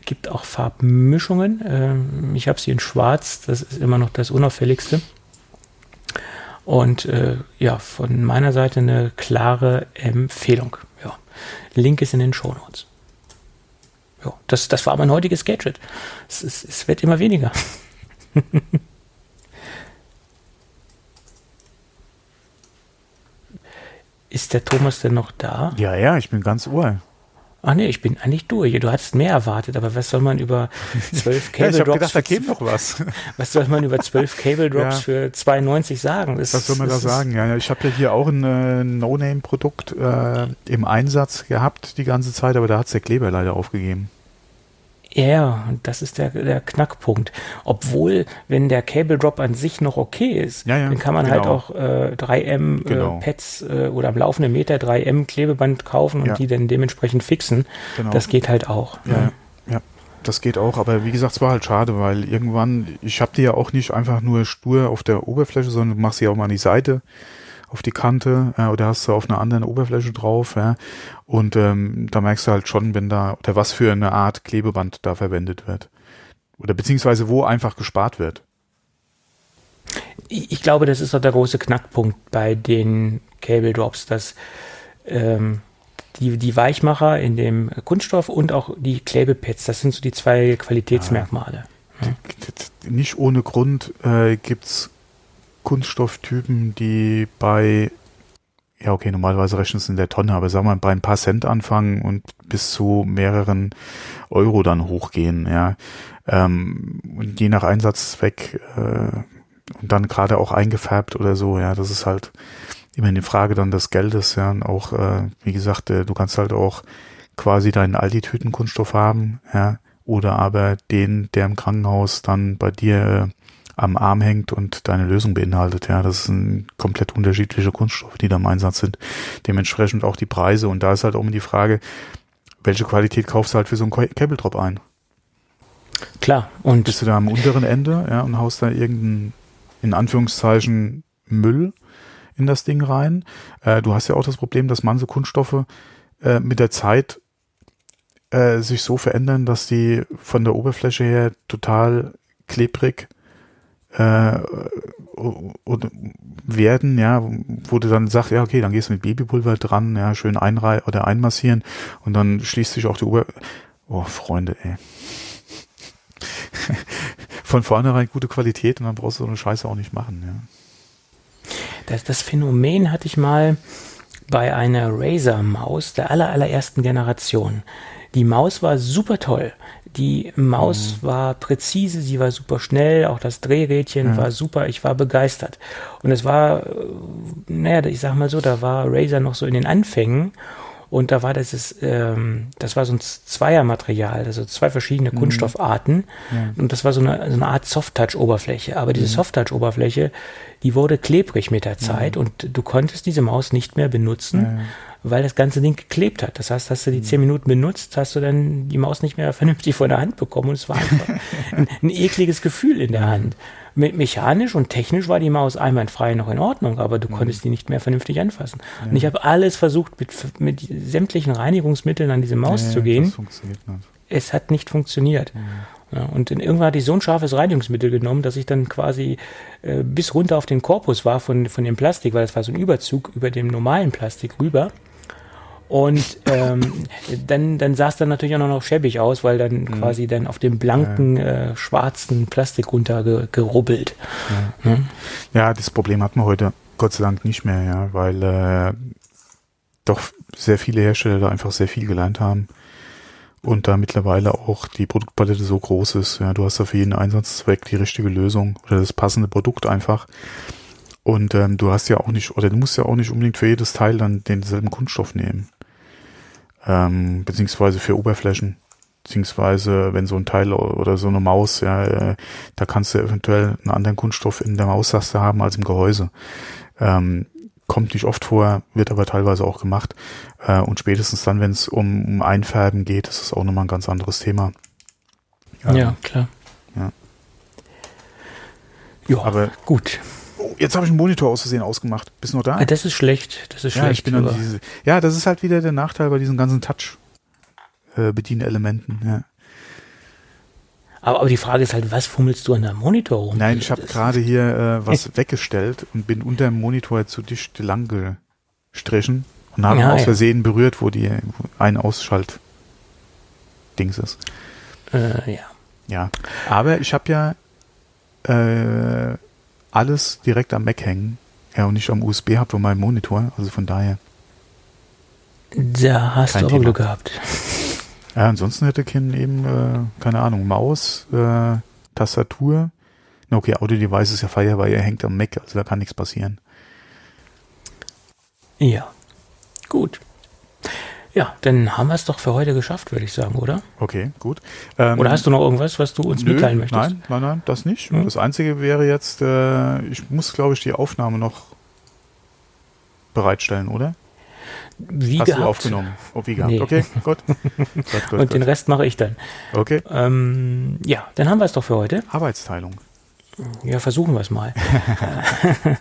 gibt auch Farbmischungen. Ähm, ich habe sie in Schwarz, das ist immer noch das unauffälligste. Und äh, ja, von meiner Seite eine klare Empfehlung. Ja. Link ist in den Show Notes. Ja, das, das war mein heutiges Gadget. Es, es, es wird immer weniger. Ist der Thomas denn noch da? Ja, ja, ich bin ganz ohr. Ach nee, ich bin eigentlich durch. Du hattest mehr erwartet, aber was soll man über zwölf Cable ja, ich Drops? Gedacht, da käme noch was. Was soll man über zwölf Cable Drops ja. für 2,90 sagen? Das, was soll man da sagen? Ja, ich habe ja hier auch ein äh, No-Name-Produkt äh, im Einsatz gehabt die ganze Zeit, aber da hat es der Kleber leider aufgegeben. Ja, das ist der, der Knackpunkt. Obwohl, wenn der Cable Drop an sich noch okay ist, ja, ja, dann kann man halt genau. halt auch äh, 3M äh, genau. äh, Pads äh, oder am laufenden Meter 3M Klebeband kaufen und ja. die dann dementsprechend fixen. Genau. Das geht halt auch. Ja, ne? ja, das geht auch. Aber wie gesagt, es war halt schade, weil irgendwann, ich habe die ja auch nicht einfach nur stur auf der Oberfläche, sondern du machst sie auch mal an die Seite auf die Kante äh, oder hast du auf einer anderen Oberfläche drauf, ja. Und ähm, da merkst du halt schon, wenn da, oder was für eine Art Klebeband da verwendet wird. Oder beziehungsweise wo einfach gespart wird. Ich glaube, das ist doch der große Knackpunkt bei den Cable Drops, dass ähm, die, die Weichmacher in dem Kunststoff und auch die Klebepads, das sind so die zwei Qualitätsmerkmale. Ja. Nicht ohne Grund äh, gibt's Kunststofftypen, die bei, ja okay, normalerweise rechnen es in der Tonne, aber sagen wir bei ein paar Cent anfangen und bis zu mehreren Euro dann hochgehen, ja. Ähm, und je nach Einsatzzweck äh, und dann gerade auch eingefärbt oder so, ja, das ist halt immer eine Frage dann des Geldes, ja. Und auch, äh, wie gesagt, äh, du kannst halt auch quasi deinen Aldi-Tüten-Kunststoff haben, ja, oder aber den, der im Krankenhaus dann bei dir äh, am Arm hängt und deine Lösung beinhaltet. Ja, das sind komplett unterschiedliche Kunststoffe, die da im Einsatz sind. Dementsprechend auch die Preise. Und da ist halt auch immer die Frage, welche Qualität kaufst du halt für so einen Cable Drop ein? klar. Und bist du da am unteren Ende ja, und haust da irgendeinen, in Anführungszeichen, Müll in das Ding rein. Äh, du hast ja auch das Problem, dass manche Kunststoffe äh, mit der Zeit äh, sich so verändern, dass die von der Oberfläche her total klebrig äh, werden, ja, wo du dann sagst, ja, okay, dann gehst du mit Babypulver dran, ja, schön einrei oder einmassieren und dann schließt sich auch die Ober... Oh, Freunde, ey. Von vornherein gute Qualität und dann brauchst du so eine Scheiße auch nicht machen, ja. Das, das Phänomen hatte ich mal bei einer Razer-Maus der aller, allerersten Generation. Die Maus war super toll. Die Maus mhm. war präzise, sie war super schnell, auch das Drehrädchen mhm. war super, ich war begeistert. Und es war, äh, naja, ich sag mal so, da war Razer noch so in den Anfängen und da war das, ähm, das war so ein Zweiermaterial, also zwei verschiedene mhm. Kunststoffarten. Ja. Und das war so eine, so eine Art Soft-Touch-Oberfläche. Aber diese mhm. Soft-Touch-Oberfläche, die wurde klebrig mit der Zeit mhm. und du konntest diese Maus nicht mehr benutzen. Weil das ganze Ding geklebt hat. Das heißt, hast du die zehn Minuten benutzt, hast du dann die Maus nicht mehr vernünftig vor der Hand bekommen und es war einfach ein, ein ekliges Gefühl in der Hand. Me mechanisch und technisch war die Maus einwandfrei noch in Ordnung, aber du mhm. konntest die nicht mehr vernünftig anfassen. Ja. Und ich habe alles versucht, mit, mit sämtlichen Reinigungsmitteln an diese Maus ja, zu gehen. Es hat nicht funktioniert. Mhm. Ja, und irgendwann hatte ich so ein scharfes Reinigungsmittel genommen, dass ich dann quasi äh, bis runter auf den Korpus war von, von dem Plastik, weil das war so ein Überzug über dem normalen Plastik rüber. Und ähm, dann, dann sah es dann natürlich auch noch schäbig aus, weil dann mhm. quasi dann auf dem blanken, äh, schwarzen Plastik runtergerubbelt. Ja. Mhm. ja, das Problem hat man heute Gott sei Dank nicht mehr, ja, weil äh, doch sehr viele Hersteller da einfach sehr viel gelernt haben und da mittlerweile auch die Produktpalette so groß ist. Ja, du hast da für jeden Einsatzzweck die richtige Lösung oder das passende Produkt einfach. Und ähm, du hast ja auch nicht, oder du musst ja auch nicht unbedingt für jedes Teil dann denselben Kunststoff nehmen ähm, beziehungsweise für Oberflächen, beziehungsweise wenn so ein Teil oder so eine Maus, ja, äh, da kannst du eventuell einen anderen Kunststoff in der Maustaste haben als im Gehäuse. Ähm, kommt nicht oft vor, wird aber teilweise auch gemacht. Äh, und spätestens dann, wenn es um, um Einfärben geht, ist es auch nochmal ein ganz anderes Thema. Ähm, ja, klar. Ja. Ja, aber gut. Oh, jetzt habe ich einen Monitor aus Versehen ausgemacht. Bist du noch da? Ah, das ist schlecht. Das ist ja, schlecht. Ich bin dann diese, ja, das ist halt wieder der Nachteil bei diesen ganzen Touch-Bedienelementen. Äh, ja. Aber, aber die Frage ist halt, was fummelst du an deinem Monitor rum? Nein, ich habe gerade hier äh, was weggestellt und bin unter dem Monitor zu dicht lang gestrichen und habe ja, aus Versehen ja. berührt, wo die wo ein Ausschalt Dings ist. Äh, ja. Ja, aber ich habe ja äh, alles direkt am Mac hängen. Ja, und nicht am USB-Hub von meinem Monitor. Also von daher. Da hast du aber Glück gehabt. Ja, ansonsten hätte Ken eben, äh, keine Ahnung, Maus, äh, Tastatur. Na okay, Audio-Device ist ja feier, weil er hängt am Mac, also da kann nichts passieren. Ja, gut. Ja, dann haben wir es doch für heute geschafft, würde ich sagen, oder? Okay, gut. Ähm, oder hast du noch irgendwas, was du uns nö, mitteilen möchtest? Nein, nein, nein, das nicht. Hm? Das Einzige wäre jetzt, äh, ich muss, glaube ich, die Aufnahme noch bereitstellen, oder? Wie Hast gehabt. du aufgenommen? Oh, wie gehabt. Nee. Okay, gut. gut, gut Und den Rest mache ich dann. Okay. Ähm, ja, dann haben wir es doch für heute. Arbeitsteilung. Ja, versuchen wir es mal.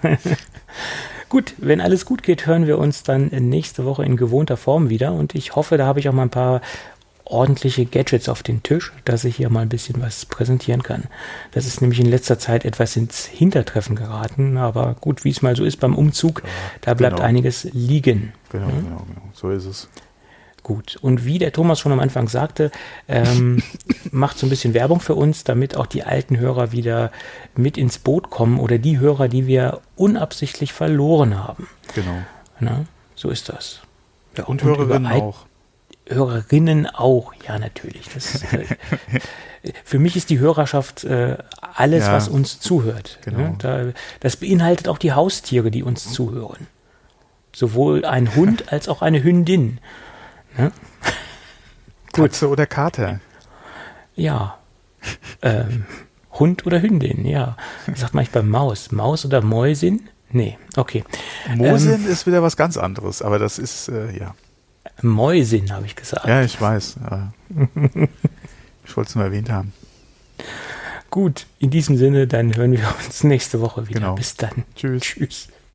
Gut, wenn alles gut geht, hören wir uns dann nächste Woche in gewohnter Form wieder und ich hoffe, da habe ich auch mal ein paar ordentliche Gadgets auf den Tisch, dass ich hier mal ein bisschen was präsentieren kann. Das ist nämlich in letzter Zeit etwas ins Hintertreffen geraten, aber gut, wie es mal so ist beim Umzug, da bleibt genau. einiges liegen. Genau, hm? genau, genau. So ist es. Gut. Und wie der Thomas schon am Anfang sagte, ähm, macht so ein bisschen Werbung für uns, damit auch die alten Hörer wieder mit ins Boot kommen oder die Hörer, die wir unabsichtlich verloren haben. Genau. Na, so ist das. Ja, und, und Hörerinnen auch. Hörerinnen auch, ja, natürlich. Das, äh, für mich ist die Hörerschaft äh, alles, ja, was uns zuhört. Genau. Ne? Da, das beinhaltet auch die Haustiere, die uns zuhören. Sowohl ein Hund als auch eine Hündin. Ja? Katze oder Kater? Ja. ähm, Hund oder Hündin, ja. Sagt man ich beim Maus. Maus oder Mäusin? Nee, okay. Mosin ähm, ist wieder was ganz anderes, aber das ist, äh, ja. Mäusin, habe ich gesagt. Ja, ich weiß. ich wollte es nur erwähnt haben. Gut, in diesem Sinne, dann hören wir uns nächste Woche wieder. Genau. Bis dann. Tschüss. Tschüss.